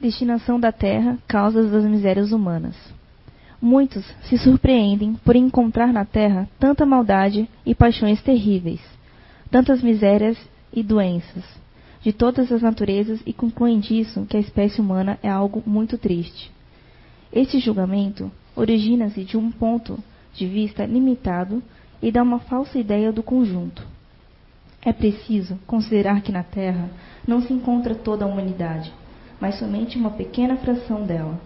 Destinação da terra, causas das misérias humanas. Muitos se surpreendem por encontrar na terra tanta maldade e paixões terríveis, tantas misérias e doenças, de todas as naturezas e concluem disso que a espécie humana é algo muito triste. Este julgamento origina-se de um ponto de vista limitado e dá uma falsa ideia do conjunto. É preciso considerar que na Terra não se encontra toda a humanidade, mas somente uma pequena fração dela.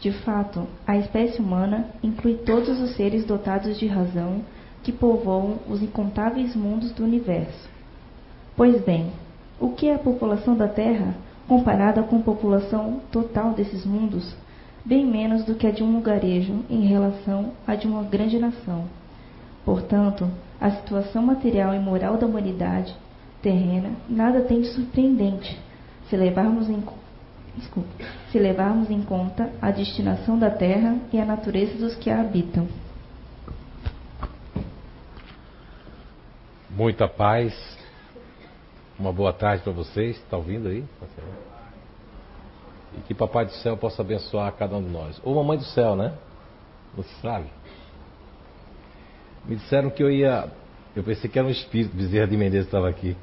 De fato, a espécie humana inclui todos os seres dotados de razão que povoam os incontáveis mundos do universo. Pois bem, o que é a população da Terra comparada com a população total desses mundos? Bem menos do que a de um lugarejo em relação à de uma grande nação. Portanto, a situação material e moral da humanidade terrena nada tem de surpreendente se levarmos em Se levarmos em conta a destinação da terra e a natureza dos que a habitam. Muita paz. Uma boa tarde para vocês. Está ouvindo aí? E que Papai do Céu possa abençoar cada um de nós. Ou Mamãe do Céu, né? Você sabe? Me disseram que eu ia. Eu pensei que era um espírito, Bezerra de Menezes estava aqui.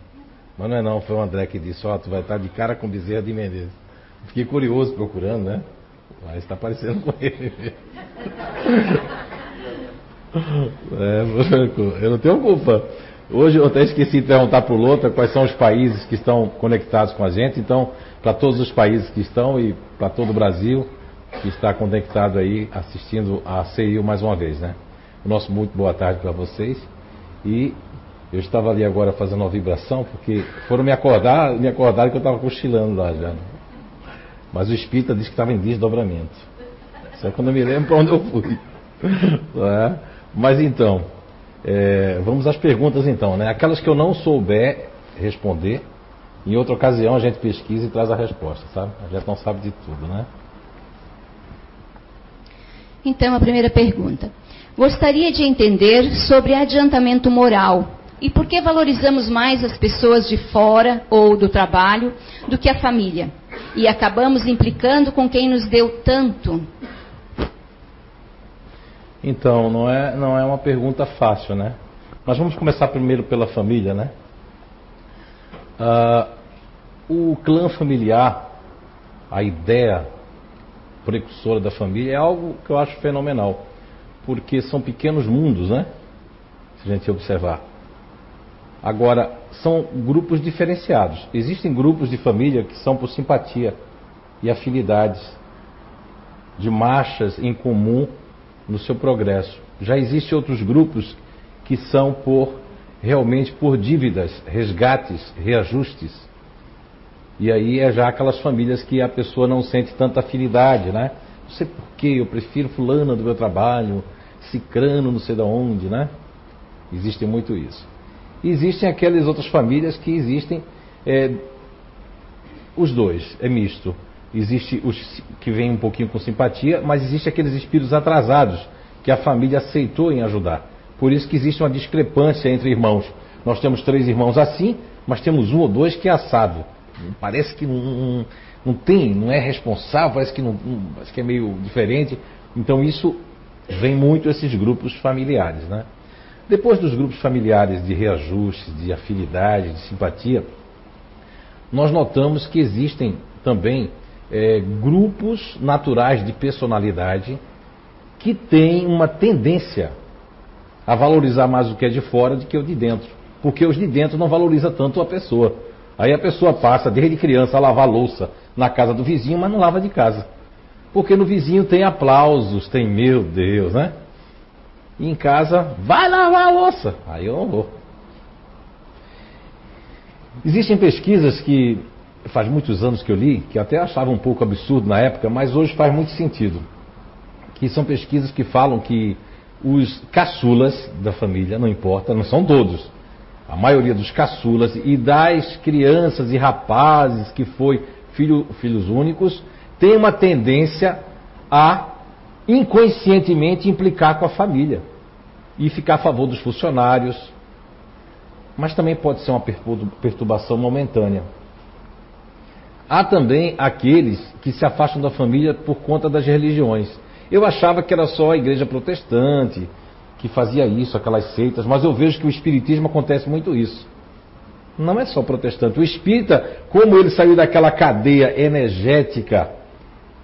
Mas não é não, foi o André que disse, ó, oh, tu vai estar de cara com Bezerra de Menezes. Fiquei curioso procurando, né? Mas está parecendo com ele. É, eu não tenho culpa. Hoje eu até esqueci de perguntar para o Lota quais são os países que estão conectados com a gente. Então, para todos os países que estão e para todo o Brasil que está conectado aí assistindo a CIU mais uma vez, né? O nosso muito boa tarde para vocês. E eu estava ali agora fazendo uma vibração porque foram me acordar, me acordaram que eu estava cochilando lá já. Mas o espírita disse que estava em desdobramento. Só quando eu me lembro para onde eu fui. É? Mas então, é, vamos às perguntas então, né? Aquelas que eu não souber responder, em outra ocasião a gente pesquisa e traz a resposta, sabe? A gente não sabe de tudo, né? Então, a primeira pergunta. Gostaria de entender sobre adiantamento moral e por que valorizamos mais as pessoas de fora ou do trabalho do que a família? E acabamos implicando com quem nos deu tanto? Então, não é, não é uma pergunta fácil, né? Mas vamos começar primeiro pela família, né? Uh, o clã familiar, a ideia precursora da família, é algo que eu acho fenomenal. Porque são pequenos mundos, né? Se a gente observar. Agora, são grupos diferenciados. Existem grupos de família que são por simpatia e afinidades, de marchas em comum no seu progresso. Já existem outros grupos que são por realmente por dívidas, resgates, reajustes. E aí é já aquelas famílias que a pessoa não sente tanta afinidade, né? Não sei porquê, eu prefiro fulana do meu trabalho, cicrano não sei de onde, né? Existe muito isso. Existem aquelas outras famílias que existem é, os dois, é misto. Existe os que vêm um pouquinho com simpatia, mas existe aqueles espíritos atrasados que a família aceitou em ajudar. Por isso que existe uma discrepância entre irmãos. Nós temos três irmãos assim, mas temos um ou dois que é assado. Parece que não, não, não tem, não é responsável, parece que, não, parece que é meio diferente. Então isso vem muito esses grupos familiares, né? Depois dos grupos familiares de reajuste, de afinidade, de simpatia, nós notamos que existem também é, grupos naturais de personalidade que têm uma tendência a valorizar mais o que é de fora do que o de dentro. Porque os de dentro não valorizam tanto a pessoa. Aí a pessoa passa desde criança a lavar louça na casa do vizinho, mas não lava de casa. Porque no vizinho tem aplausos, tem meu Deus, né? E em casa, vai lavar a louça. Aí eu não vou. Existem pesquisas que faz muitos anos que eu li, que até achava um pouco absurdo na época, mas hoje faz muito sentido. Que são pesquisas que falam que os caçulas da família, não importa, não são todos, a maioria dos caçulas e das crianças e rapazes que foi filho, filhos únicos, tem uma tendência a inconscientemente implicar com a família e ficar a favor dos funcionários. Mas também pode ser uma perturbação momentânea. Há também aqueles que se afastam da família por conta das religiões. Eu achava que era só a igreja protestante que fazia isso, aquelas seitas, mas eu vejo que o espiritismo acontece muito isso. Não é só protestante. O espírita, como ele saiu daquela cadeia energética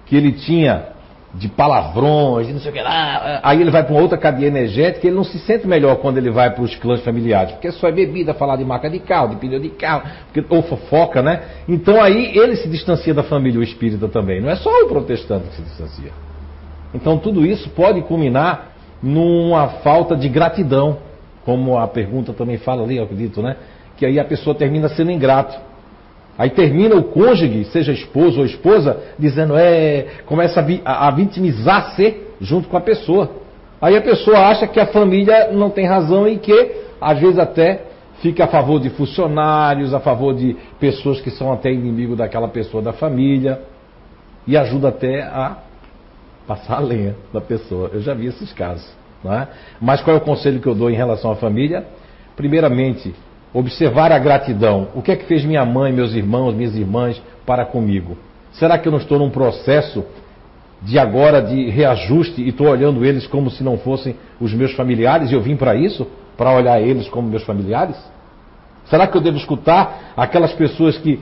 que ele tinha de palavrões, não sei o que lá, aí ele vai para outra cadeia energética e ele não se sente melhor quando ele vai para os clãs familiares, porque só é bebida, falar de marca de carro, de pneu de carro, porque, ou fofoca, né? Então aí ele se distancia da família, o espírita também. Não é só o protestante que se distancia. Então tudo isso pode culminar numa falta de gratidão, como a pergunta também fala ali, eu acredito, né? Que aí a pessoa termina sendo ingrato. Aí termina o cônjuge, seja esposo ou esposa, dizendo, é, começa a, a, a vitimizar-se junto com a pessoa. Aí a pessoa acha que a família não tem razão e que, às vezes, até fica a favor de funcionários, a favor de pessoas que são até inimigo daquela pessoa da família, e ajuda até a passar a lenha da pessoa. Eu já vi esses casos. É? Mas qual é o conselho que eu dou em relação à família? Primeiramente, observar a gratidão. O que é que fez minha mãe, meus irmãos, minhas irmãs para comigo? Será que eu não estou num processo de agora de reajuste e estou olhando eles como se não fossem os meus familiares e eu vim para isso? Para olhar eles como meus familiares? Será que eu devo escutar aquelas pessoas que,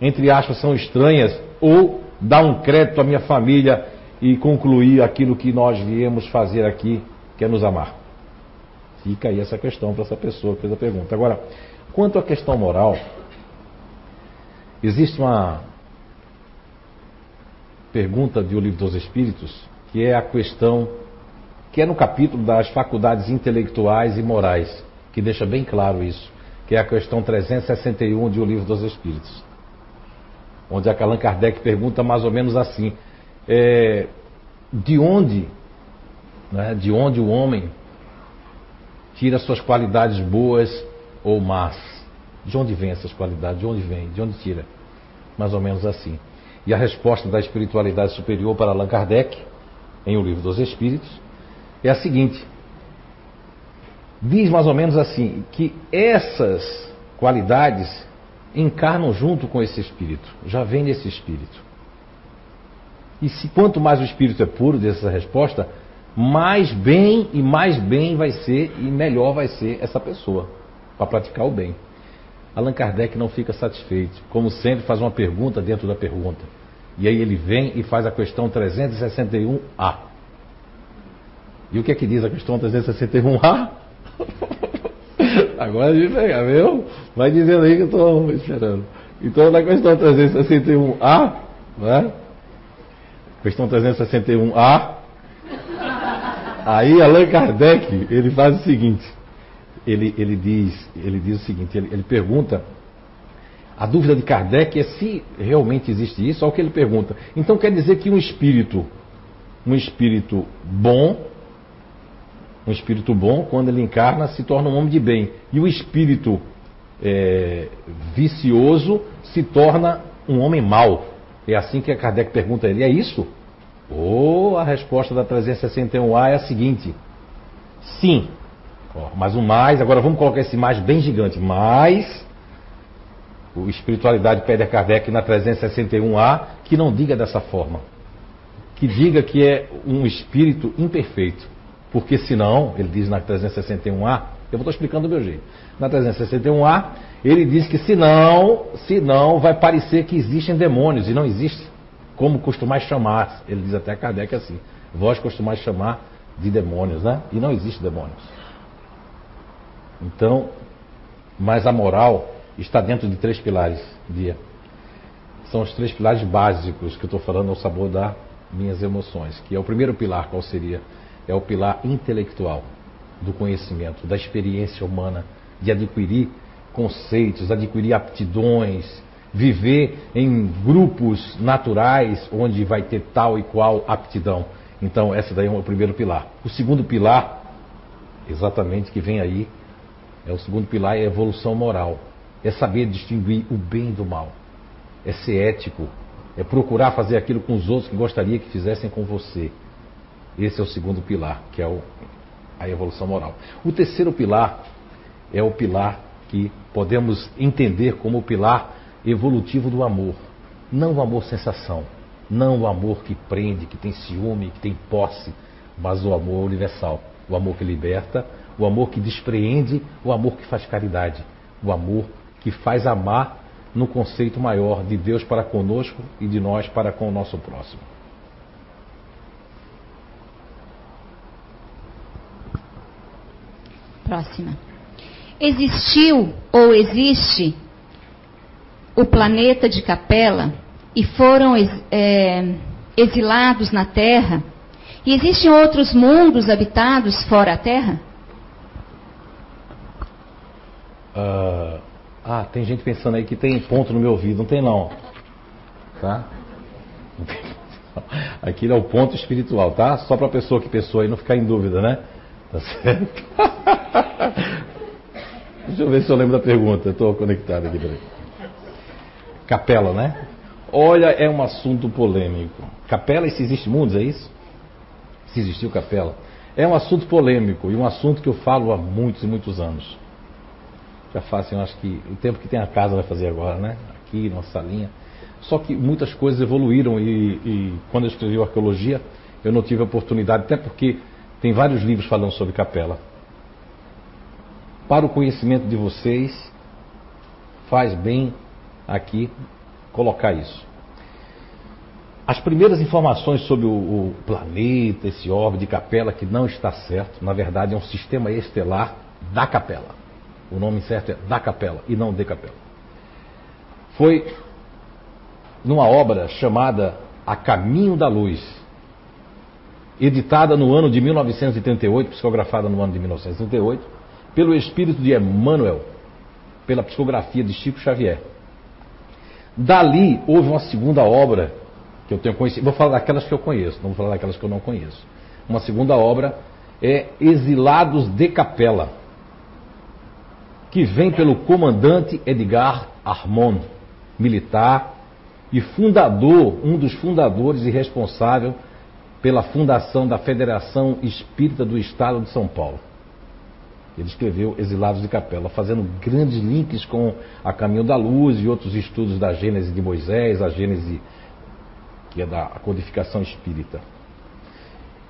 entre aspas, são estranhas ou dar um crédito à minha família e concluir aquilo que nós viemos fazer aqui, que é nos amar? Fica aí essa questão para essa pessoa que fez a pergunta. Agora, quanto à questão moral, existe uma pergunta do Livro dos Espíritos, que é a questão, que é no capítulo das faculdades intelectuais e morais, que deixa bem claro isso, que é a questão 361 de O Livro dos Espíritos. Onde Allan Kardec pergunta mais ou menos assim: é, de onde, né, de onde o homem tira suas qualidades boas ou más? De onde vem essas qualidades? De onde vem? De onde tira? Mais ou menos assim. E a resposta da espiritualidade superior para Allan Kardec, em O Livro dos Espíritos, é a seguinte: diz mais ou menos assim, que essas qualidades encarnam junto com esse espírito, já vem nesse espírito. E se quanto mais o espírito é puro dessa resposta, mais bem e mais bem vai ser e melhor vai ser essa pessoa para praticar o bem. Allan Kardec não fica satisfeito, como sempre faz uma pergunta dentro da pergunta. E aí ele vem e faz a questão 361A. E o que é que diz a questão 361A? Agora a gente pega, viu? Vai dizendo aí que eu estou esperando. Então na questão 361A, né? questão 361A, aí Allan Kardec, ele faz o seguinte, ele, ele, diz, ele diz o seguinte, ele, ele pergunta, a dúvida de Kardec é se realmente existe isso, olha o que ele pergunta. Então quer dizer que um espírito, um espírito bom, um espírito bom, quando ele encarna, se torna um homem de bem. E o espírito é, vicioso se torna um homem mau. É assim que a Kardec pergunta a ele: é isso? Ou a resposta da 361A é a seguinte: sim. Mais um mais, agora vamos colocar esse mais bem gigante. Mais. O Espiritualidade pede a Kardec na 361A que não diga dessa forma. Que diga que é um espírito imperfeito. Porque senão, ele diz na 361A, eu vou estar explicando do meu jeito. Na 361A, ele diz que senão, senão vai parecer que existem demônios, e não existe. Como costumais chamar, ele diz até Kardec assim, vós costumais chamar de demônios, né? E não existe demônios. Então, mas a moral está dentro de três pilares, dia. São os três pilares básicos que eu estou falando ao sabor das minhas emoções. Que é o primeiro pilar, qual seria? É o pilar intelectual do conhecimento, da experiência humana, de adquirir conceitos, adquirir aptidões, viver em grupos naturais onde vai ter tal e qual aptidão. Então, essa daí é o primeiro pilar. O segundo pilar, exatamente que vem aí, é o segundo pilar é evolução moral. É saber distinguir o bem do mal. É ser ético. É procurar fazer aquilo com os outros que gostaria que fizessem com você. Esse é o segundo pilar, que é o, a evolução moral. O terceiro pilar é o pilar que podemos entender como o pilar evolutivo do amor. Não o amor sensação, não o amor que prende, que tem ciúme, que tem posse, mas o amor universal, o amor que liberta, o amor que despreende, o amor que faz caridade, o amor que faz amar no conceito maior de Deus para conosco e de nós para com o nosso próximo. Próxima. Existiu ou existe o planeta de Capela e foram é, exilados na Terra? E existem outros mundos habitados fora a Terra? Uh, ah, tem gente pensando aí que tem ponto no meu ouvido. Não tem não. Tá? Aquilo é o ponto espiritual, tá? Só para a pessoa que pensou aí não ficar em dúvida, né? Tá certo? Deixa eu ver se eu lembro da pergunta. Estou conectado aqui. Peraí. Capela, né? Olha, é um assunto polêmico. Capela se existe mundos, é isso? Se existiu capela. É um assunto polêmico e um assunto que eu falo há muitos e muitos anos já fazem, eu acho que o tempo que tem a casa vai fazer agora, né? Aqui, nossa salinha. Só que muitas coisas evoluíram e, e quando eu escrevi arqueologia, eu não tive oportunidade, até porque tem vários livros falando sobre capela. Para o conhecimento de vocês, faz bem aqui colocar isso. As primeiras informações sobre o, o, planeta, esse orbe de capela, que não está certo, na verdade é um sistema estelar da capela. O nome certo é da capela e não de capela. Foi numa obra chamada A Caminho da Luz, editada no ano de 1938, psicografada no ano de 1938, pelo espírito de Emmanuel, pela psicografia de Chico Xavier. Dali houve uma segunda obra que eu tenho conhecido. Vou falar daquelas que eu conheço, não vou falar daquelas que eu não conheço. Uma segunda obra é Exilados de Capela que vem pelo comandante Edgar Armand, militar e fundador, um dos fundadores e responsável pela fundação da Federação Espírita do Estado de São Paulo. Ele escreveu Exilados de Capela, fazendo grandes links com A Caminho da Luz e outros estudos da Gênese de Moisés, a Gênese que é da codificação espírita.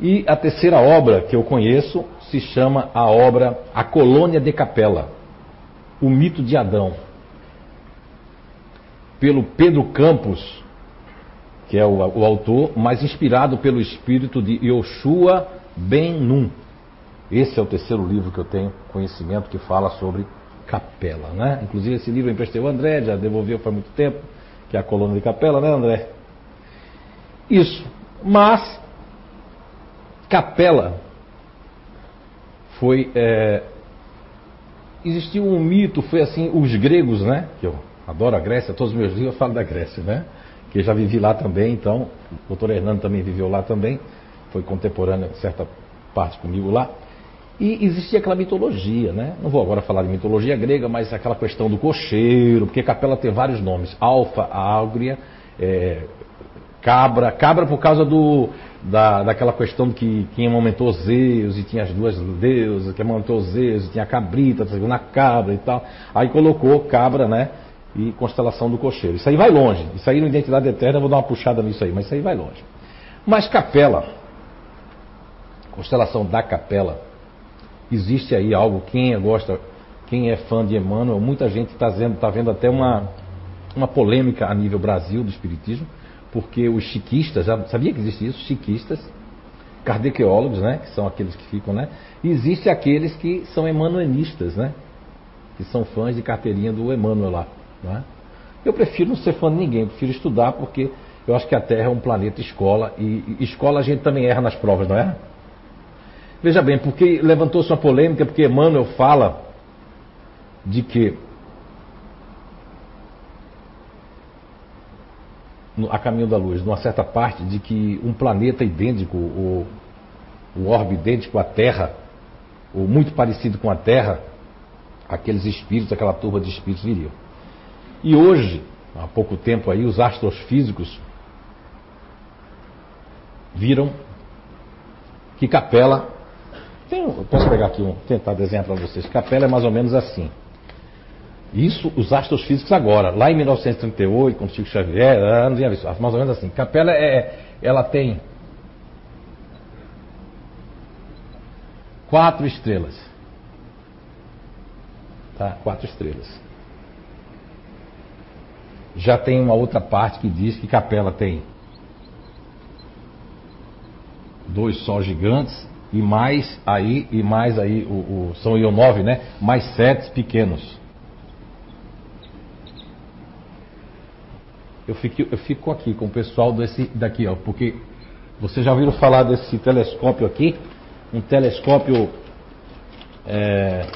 E a terceira obra que eu conheço se chama a obra A Colônia de Capela, o Mito de Adão, pelo Pedro Campos, que é o, o autor, mas inspirado pelo espírito de Yoshua Ben Nun. Esse é o terceiro livro que eu tenho conhecimento que fala sobre capela, né? Inclusive esse livro eu emprestei o André, já devolveu faz muito tempo, que é a coluna de capela, né, André? Isso. Mas capela foi é, existiu um mito, foi assim, os gregos, né? Que eu adoro a Grécia, todos os meus livros eu falo da Grécia, né? Que eu já vivi lá também, então, o doutor Hernando também viveu lá também, foi contemporâneo, certa parte comigo lá. E existia aquela mitologia, né? Não vou agora falar de mitologia grega, mas aquela questão do cocheiro, porque capela tem vários nomes: Alfa, Ágria, é, Cabra, Cabra por causa do, da, daquela questão que quem amamentou Zeus e tinha as duas deusas, que amamentou Zeus e tinha a cabrita, a segunda cabra e tal. Aí colocou cabra, né? E constelação do cocheiro. Isso aí vai longe. Isso aí no Identidade Eterna, eu vou dar uma puxada nisso aí, mas isso aí vai longe. Mas capela, constelação da capela, existe aí algo, quem é, gosta, quem é fã de Emmanuel, muita gente está vendo, tá vendo até uma, uma polêmica a nível Brasil do Espiritismo, porque os chiquistas, já sabia que existe isso? Chiquistas, kardeceólogos, né? Que são aqueles que ficam, né? E existe aqueles que são emanuelistas, né? Que são fãs de carteirinha do Emmanuel lá, né? Eu prefiro não ser fã de ninguém, prefiro estudar porque eu acho que a Terra é um planeta escola e escola a gente também erra nas provas, não é? Veja bem, porque levantou-se uma polêmica porque Emmanuel fala de que a caminho da luz, numa certa parte, de que um planeta idêntico, ou um orbe idêntico à Terra, ou muito parecido com a Terra, aqueles espíritos, aquela turma de espíritos viriam. E hoje, há pouco tempo aí, os astrofísicos viram que Capela. Tem, posso pegar aqui um, tentar desenhar para vocês. Capela é mais ou menos assim. Isso os astrofísicos agora. Lá em 1938, com Chico Xavier, ah, não tinha visto. Mais ou menos assim. Capela é, ela tem quatro estrelas. Tá? Quatro estrelas. Já tem uma outra parte que diz que Capela tem dois sóis gigantes e mais aí e mais aí o, o são iam nove, né? Mais sete pequenos. Eu fico, eu fico aqui com o pessoal desse daqui, ó, porque vocês já ouviram falar desse telescópio aqui? Um telescópio é,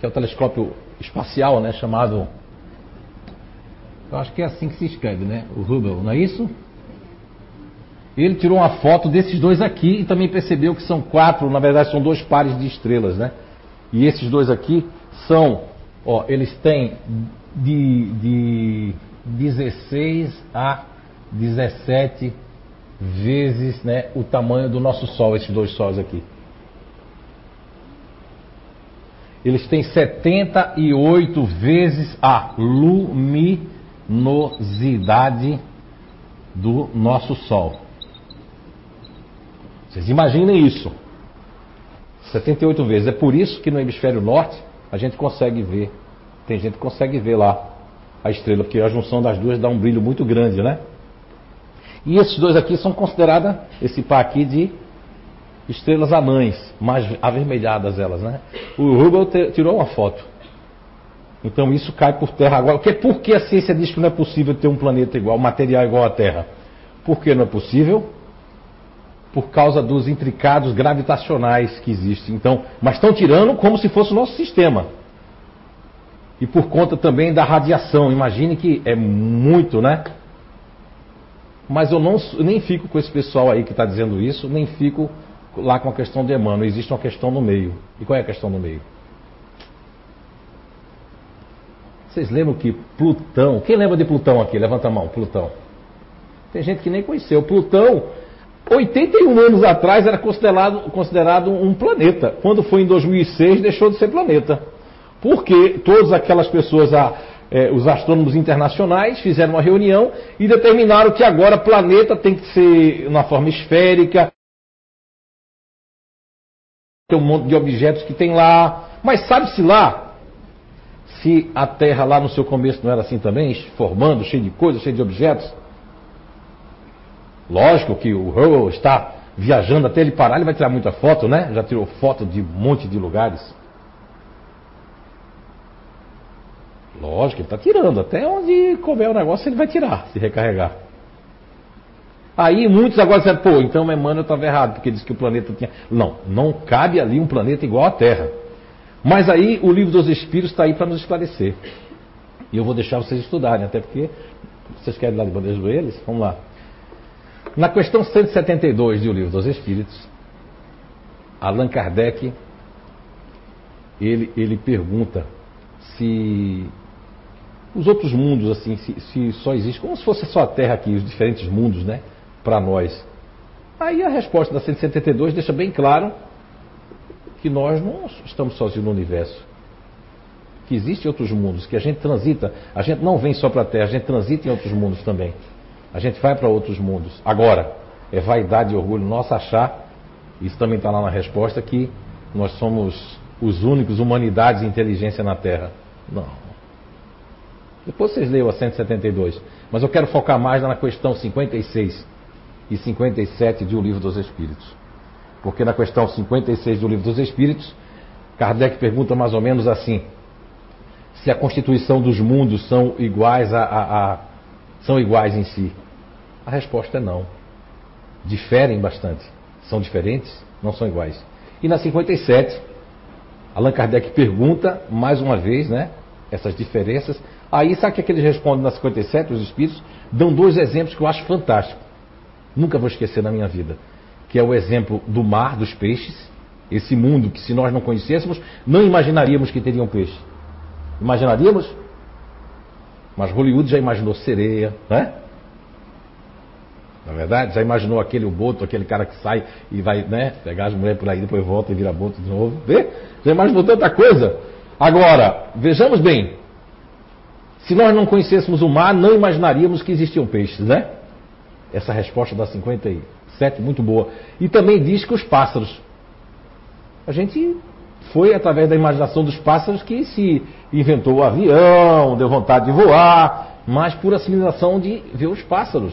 que é o telescópio espacial, né? Chamado eu acho que é assim que se escreve, né? O Hubble, não é isso? Ele tirou uma foto desses dois aqui e também percebeu que são quatro, na verdade são dois pares de estrelas, né? E esses dois aqui são, ó, eles têm de, de 16 a 17 vezes né, o tamanho do nosso Sol, esses dois sóis aqui. Eles têm 78 vezes a luminosidade do nosso Sol. Vocês imaginem isso. 78 vezes. É por isso que no hemisfério norte a gente consegue ver. Tem gente que consegue ver lá a estrela, porque a junção das duas dá um brilho muito grande, né? E esses dois aqui são consideradas, esse par aqui, de estrelas anãs, mais avermelhadas elas, né? O Hubble tirou uma foto. Então isso cai por terra agora. Por que a ciência diz que não é possível ter um planeta igual, material igual à Terra? Por que não é possível? Por causa dos intricados gravitacionais que existem. Então, mas estão tirando como se fosse o nosso sistema. E por conta também da radiação. Imagine que é muito, né? Mas eu não, nem fico com esse pessoal aí que está dizendo isso, nem fico lá com a questão de Emmanuel. Existe uma questão no meio. E qual é a questão no meio? Vocês lembram que Plutão. Quem lembra de Plutão aqui? Levanta a mão, Plutão. Tem gente que nem conheceu. Plutão 81 anos atrás era considerado, considerado um planeta. Quando foi em 2006, deixou de ser planeta. Porque todas aquelas pessoas, a, é, os astrônomos internacionais, fizeram uma reunião e determinaram que agora planeta tem que ser na forma esférica. Tem um monte de objetos que tem lá. Mas sabe-se lá se a Terra lá no seu começo não era assim também, formando, cheio de coisas, cheio de objetos? Lógico que o Hubble está viajando até ele parar, ele vai tirar muita foto, né? Já tirou foto de um monte de lugares. Lógico, ele está tirando. Até onde couber o negócio, ele vai tirar, se recarregar. Aí muitos agora dizem, pô, então Emmanuel estava errado, porque disse que o planeta tinha. Não, não cabe ali um planeta igual à Terra. Mas aí o livro dos Espíritos está aí para nos esclarecer. E eu vou deixar vocês estudarem, até porque vocês querem ir lá de bandeja eles? Vamos lá. Na questão 172 do Livro dos Espíritos, Allan Kardec ele, ele pergunta se os outros mundos, assim, se, se, só existe, como se fosse só a Terra aqui, os diferentes mundos, né, para nós. Aí a resposta da 172 deixa bem claro que nós não estamos sozinhos no universo. Que existem outros mundos, que a gente transita, a gente não vem só para a Terra, a gente transita em outros mundos também. A gente vai para outros mundos. Agora, é vaidade e orgulho nosso achar, isso também está lá na resposta, que nós somos os únicos humanidades e inteligência na Terra. Não. Depois vocês leiam a 172. Mas eu quero focar mais na questão 56 e 57 de O Livro dos Espíritos. Porque na questão 56 do Livro dos Espíritos, Kardec pergunta mais ou menos assim: se a constituição dos mundos são iguais a, a, a são iguais em si. A resposta é não. Diferem bastante. São diferentes, não são iguais. E na 57, Allan Kardec pergunta, mais uma vez, né, essas diferenças. Aí, sabe o que, é que eles respondem na 57, os espíritos? Dão dois exemplos que eu acho fantásticos. Nunca vou esquecer na minha vida. Que é o exemplo do mar, dos peixes. Esse mundo que, se nós não conhecêssemos, não imaginaríamos que teriam peixe. Imaginaríamos? Mas Hollywood já imaginou sereia, né? Na é verdade, já imaginou aquele o boto, aquele cara que sai e vai, né, pegar as mulheres por aí, depois volta e vira boto de novo. Vê? Já imaginou tanta coisa. Agora, vejamos bem. Se nós não conhecêssemos o mar, não imaginaríamos que existiam peixes, né? Essa resposta da 57, muito boa. E também diz que os pássaros. A gente foi através da imaginação dos pássaros que se inventou o avião, deu vontade de voar, mas por assimilação de ver os pássaros.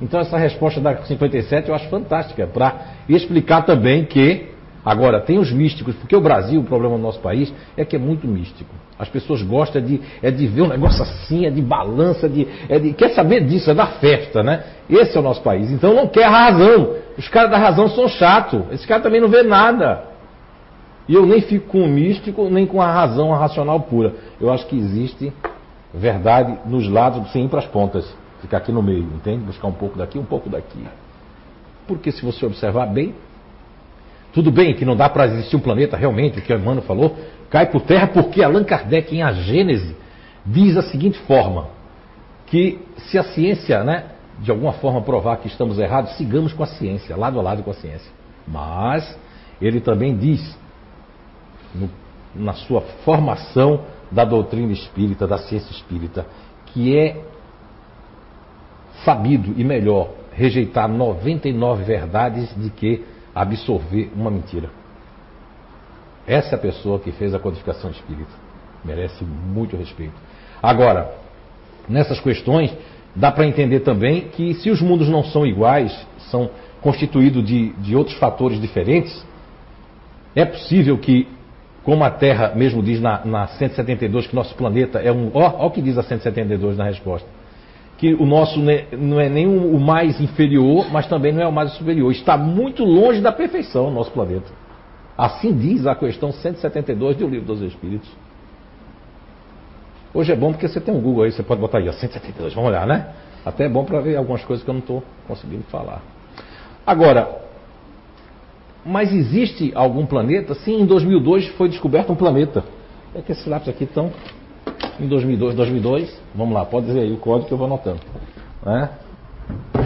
Então essa resposta da 57 eu acho fantástica, para explicar também que, agora, tem os místicos, porque o Brasil, o problema do nosso país, é que é muito místico. As pessoas gostam de, é de ver um negócio assim, é de balança, de, é de, quer saber disso, é da festa, né? Esse é o nosso país. Então não quer razão. Os caras da razão são chatos. Esse cara também não vê nada. E eu nem fico com o místico, nem com a razão a racional pura. Eu acho que existe verdade nos lados, sem ir para as pontas. Ficar aqui no meio, entende? Buscar um pouco daqui, um pouco daqui. Porque se você observar bem, tudo bem que não dá para existir um planeta realmente, o que o Emmanuel falou, cai por terra, porque Allan Kardec, em A Gênese, diz a seguinte forma: que se a ciência, né, de alguma forma provar que estamos errados, sigamos com a ciência, lado a lado com a ciência. Mas ele também diz, no, na sua formação da doutrina espírita, da ciência espírita, que é sabido e melhor rejeitar 99 verdades de que absorver uma mentira. Essa é a pessoa que fez a codificação espírita. Merece muito respeito. Agora, nessas questões, dá para entender também que se os mundos não são iguais, são constituídos de, de outros fatores diferentes, é possível que, como a Terra mesmo diz na, na 172, que nosso planeta é um. Ó, o que diz a 172 na resposta que o nosso não é nem o mais inferior, mas também não é o mais superior. Está muito longe da perfeição o nosso planeta. Assim diz a questão 172 do Livro dos Espíritos. Hoje é bom porque você tem um Google aí, você pode botar aí, ó, 172, vamos olhar, né? Até é bom para ver algumas coisas que eu não estou conseguindo falar. Agora, mas existe algum planeta? Sim, em 2002 foi descoberto um planeta. É que esses lápis aqui estão em 2002, 2002, vamos lá, pode dizer aí o código que eu vou anotando. Né?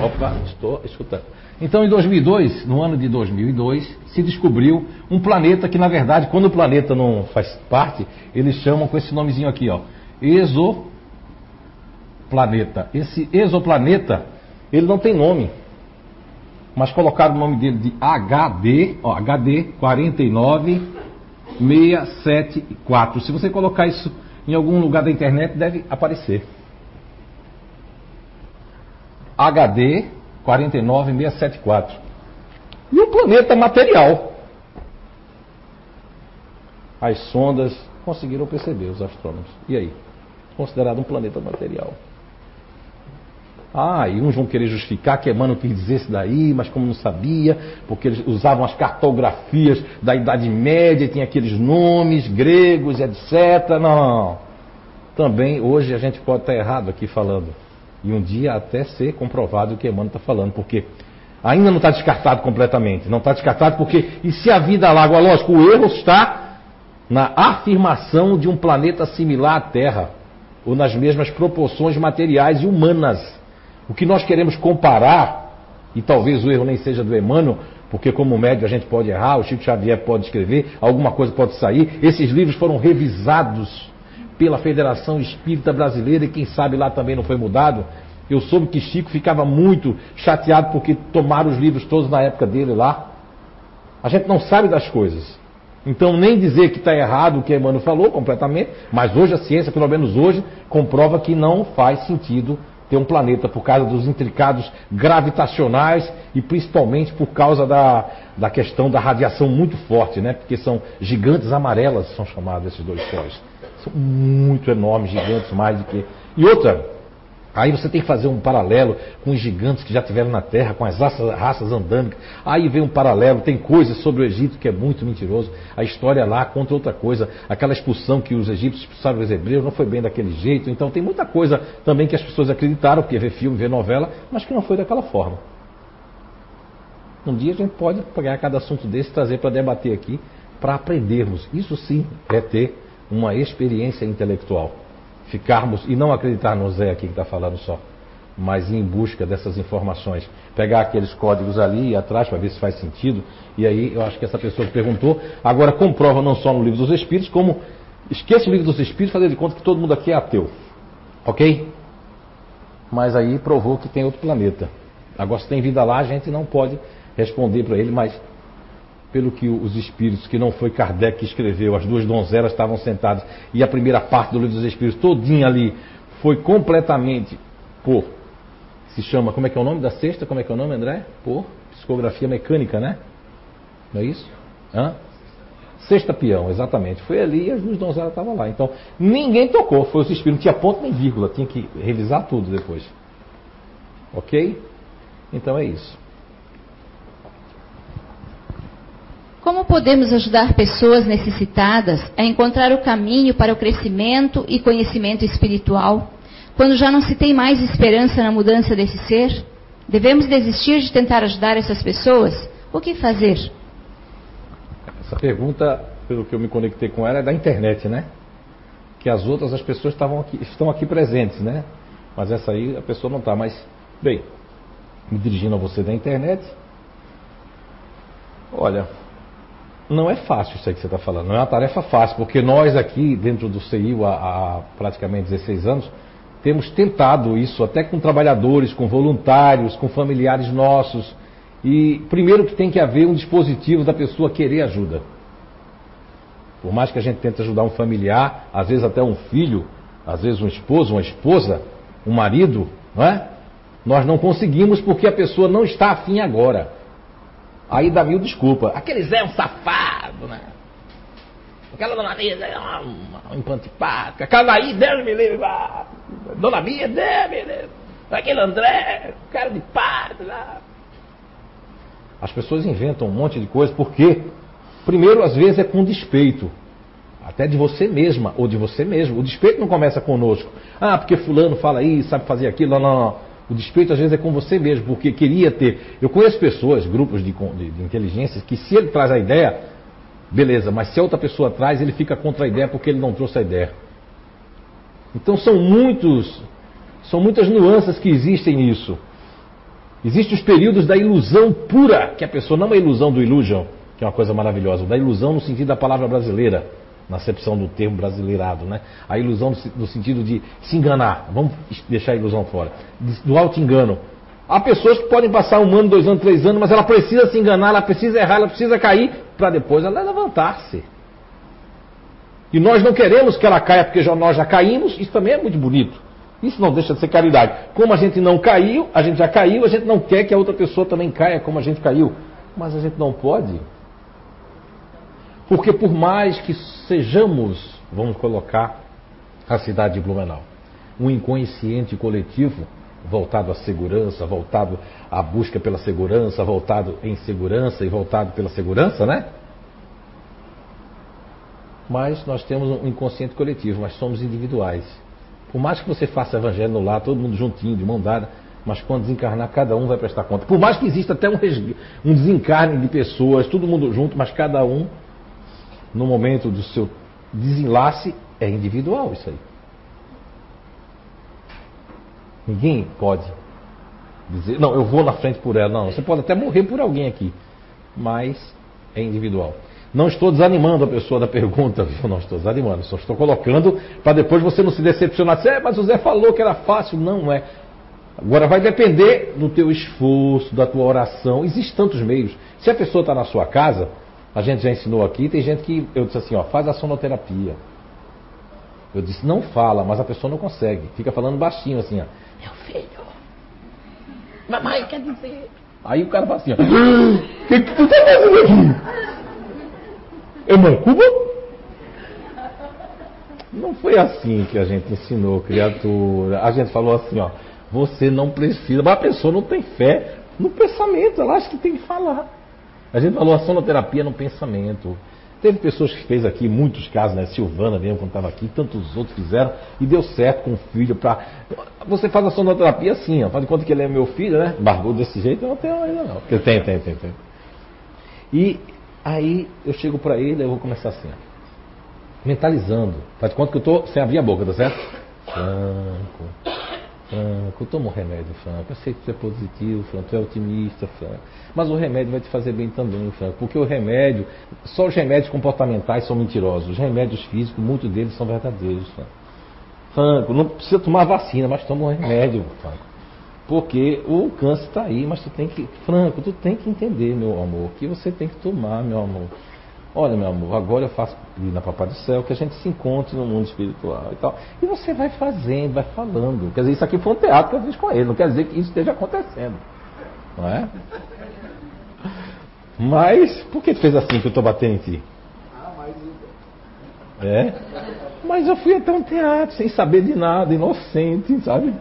Opa, estou escutando. Então, em 2002, no ano de 2002, se descobriu um planeta que, na verdade, quando o planeta não faz parte, eles chamam com esse nomezinho aqui, ó, exoplaneta. Esse exoplaneta, ele não tem nome, mas colocaram o nome dele de HD, ó, HD 49674. Se você colocar isso em algum lugar da internet deve aparecer. HD 49674. E o planeta material. As sondas conseguiram perceber, os astrônomos. E aí? Considerado um planeta material. Ah, e uns vão querer justificar que Emmanuel quis dizer isso daí, mas como não sabia, porque eles usavam as cartografias da Idade Média, tinha aqueles nomes gregos, etc. Não. Também hoje a gente pode estar errado aqui falando. E um dia até ser comprovado o que Emmanuel está falando, porque ainda não está descartado completamente. Não está descartado porque, e se a vida lá, agora lógico, o erro está na afirmação de um planeta similar à Terra, ou nas mesmas proporções materiais e humanas. O que nós queremos comparar, e talvez o erro nem seja do Emmanuel, porque como médio a gente pode errar, o Chico Xavier pode escrever, alguma coisa pode sair. Esses livros foram revisados pela Federação Espírita Brasileira e quem sabe lá também não foi mudado. Eu soube que Chico ficava muito chateado porque tomaram os livros todos na época dele lá. A gente não sabe das coisas. Então, nem dizer que está errado o que Emmanuel falou completamente, mas hoje a ciência, pelo menos hoje, comprova que não faz sentido ter um planeta por causa dos intricados gravitacionais e principalmente por causa da, da questão da radiação muito forte, né? Porque são gigantes amarelas, são chamados esses dois sóis. São muito enormes, gigantes mais do que. E outra, Aí você tem que fazer um paralelo com os gigantes que já tiveram na Terra, com as raças, raças andâmicas. Aí vem um paralelo, tem coisas sobre o Egito que é muito mentiroso. A história lá conta outra coisa. Aquela expulsão que os egípcios expulsaram os hebreus não foi bem daquele jeito. Então tem muita coisa também que as pessoas acreditaram, porque vê filme, vê novela, mas que não foi daquela forma. Um dia a gente pode pegar cada assunto desse e trazer para debater aqui, para aprendermos. Isso sim é ter uma experiência intelectual ficarmos e não acreditar no Zé aqui que está falando só, mas ir em busca dessas informações. Pegar aqueles códigos ali e atrás para ver se faz sentido. E aí eu acho que essa pessoa que perguntou, agora comprova não só no livro dos Espíritos, como Esqueça o livro dos Espíritos, fazer de conta que todo mundo aqui é ateu. Ok? Mas aí provou que tem outro planeta. Agora, se tem vida lá, a gente não pode responder para ele, mas pelo que os espíritos, que não foi Kardec que escreveu, as duas donzelas estavam sentadas e a primeira parte do livro dos espíritos todinha ali foi completamente por se chama, como é que é o nome da sexta? Como é que é o nome, André? Por psicografia mecânica, né? Não é isso? Hã? Sexta peão, exatamente. Foi ali e as duas donzelas estavam lá. Então, ninguém tocou, foi os espíritos, não tinha ponto nem vírgula, tinha que revisar tudo depois. Ok? Então é isso. Como podemos ajudar pessoas necessitadas a encontrar o caminho para o crescimento e conhecimento espiritual, quando já não se tem mais esperança na mudança desse ser? Devemos desistir de tentar ajudar essas pessoas? O que fazer? Essa pergunta, pelo que eu me conectei com ela, é da internet, né? Que as outras, as pessoas estavam aqui, estão aqui presentes, né? Mas essa aí a pessoa não está. Mas, bem, me dirigindo a você da internet, olha, não é fácil isso aí que você está falando, não é uma tarefa fácil, porque nós aqui, dentro do CIU, há, há, praticamente 16 anos, temos tentado isso até com trabalhadores, com voluntários, com familiares nossos. E primeiro que tem que haver um dispositivo da pessoa querer ajuda. Por mais que a gente tente ajudar um familiar, às vezes até um filho, às vezes um esposo, uma esposa, um marido, não é? Nós não conseguimos porque a pessoa não está afim agora. Aí dá mil desculpa. Aquele Zé é um safado, né? Aquela dona Mia é uma, uma empantipática. Aquela aí, Deus me livre. Dona Mia, Deus me livre. Aquele André, cara de pato lá. As pessoas inventam um monte de coisa porque, primeiro, às vezes é com despeito. Até de você mesma ou de você mesmo. O despeito não começa conosco. Ah, porque fulano fala isso, sabe fazer aquilo. Não, não, não. O despeito às vezes é com você mesmo, porque queria ter. Eu conheço pessoas, grupos de, de, de inteligência, que se ele traz a ideia, beleza, mas se a outra pessoa traz, ele fica contra a ideia porque ele não trouxe a ideia. Então são muitos, são muitas nuances que existem nisso. Existem os períodos da ilusão pura, que a pessoa não é ilusão do illusion, que é uma coisa maravilhosa, da ilusão no sentido da palavra brasileira na acepção do termo brasileirado, né? A ilusão no sentido de se enganar. Vamos deixar a ilusão fora. Do auto-engano. Há pessoas que podem passar um ano, dois anos, três anos, mas ela precisa se enganar, ela precisa errar, ela precisa cair, para depois ela levantar-se. E nós não queremos que ela caia porque já, nós já caímos, isso também é muito bonito. Isso não deixa de ser caridade. Como a gente não caiu, a gente já caiu, a gente não quer que a outra pessoa também caia como a gente caiu. Mas a gente não pode porque por mais que sejamos, vamos colocar a cidade de Blumenau, um inconsciente coletivo voltado à segurança, voltado à busca pela segurança, voltado em segurança e voltado pela segurança, né? Mas nós temos um inconsciente coletivo, mas somos individuais. Por mais que você faça evangelho no lar, todo mundo juntinho, de mão dada, mas quando desencarnar, cada um vai prestar conta. Por mais que exista até um, um desencarne de pessoas, todo mundo junto, mas cada um no momento do seu desenlace, é individual isso aí. Ninguém pode dizer, não, eu vou na frente por ela. Não, você pode até morrer por alguém aqui, mas é individual. Não estou desanimando a pessoa da pergunta, viu? Não estou desanimando, só estou colocando para depois você não se decepcionar. Dizer, é, mas o Zé falou que era fácil. Não é. Agora vai depender do teu esforço, da tua oração. Existem tantos meios. Se a pessoa está na sua casa, a gente já ensinou aqui, tem gente que eu disse assim, ó, faz a sonoterapia. Eu disse, não fala, mas a pessoa não consegue. Fica falando baixinho assim, ó. Meu filho, mamãe quer dizer. Aí o cara fala assim, ó. O que, que tu tá fazendo aqui? É mancuba? Não foi assim que a gente ensinou, criatura. A gente falou assim, ó. Você não precisa, mas a pessoa não tem fé no pensamento, ela acha que tem que falar. A gente falou a sonoterapia no pensamento. Teve pessoas que fez aqui, muitos casos, né? Silvana mesmo, quando estava aqui, tantos outros fizeram, e deu certo com o filho. Pra... Você faz a sonoterapia assim, ó, faz de conta que ele é meu filho, né? Barbudo desse jeito, eu não tenho ainda não. Porque tem, tem, tem, tem. E aí eu chego para ele, eu vou começar assim, ó, mentalizando. Faz de conta que eu estou sem abrir a boca, tá certo? Franco, Franco, toma um remédio, Franco. Eu sei que tu é positivo, Franco, tu é otimista, Franco. Mas o remédio vai te fazer bem também, Franco. Porque o remédio, só os remédios comportamentais são mentirosos. Os remédios físicos, muitos deles são verdadeiros, Franco. Franco, não precisa tomar vacina, mas toma um remédio, Franco. Porque o câncer está aí, mas tu tem que. Franco, tu tem que entender, meu amor, que você tem que tomar, meu amor. Olha, meu amor, agora eu faço pedir na Papai do Céu que a gente se encontre no mundo espiritual e tal. E você vai fazendo, vai falando. Quer dizer, isso aqui foi um teatro que eu fiz com ele, não quer dizer que isso esteja acontecendo. Não é? Mas, por que fez assim que eu estou batendo em ti? Ah, mas. É? Mas eu fui até um teatro sem saber de nada, inocente, sabe?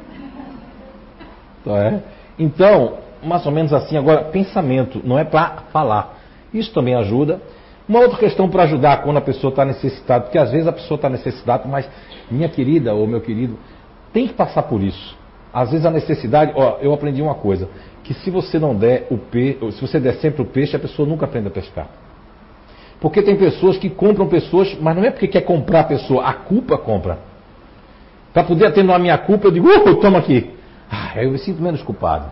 Então, é? então mais ou menos assim, agora, pensamento, não é para falar. Isso também ajuda. Uma outra questão para ajudar quando a pessoa está necessitada, porque às vezes a pessoa está necessitada, mas minha querida ou meu querido, tem que passar por isso. Às vezes a necessidade, ó, eu aprendi uma coisa, que se você não der o peixe, se você der sempre o peixe, a pessoa nunca aprende a pescar. Porque tem pessoas que compram pessoas, mas não é porque quer comprar a pessoa, a culpa compra. Para poder atender a minha culpa, eu digo, uh, toma aqui. Ah, eu me sinto menos culpado.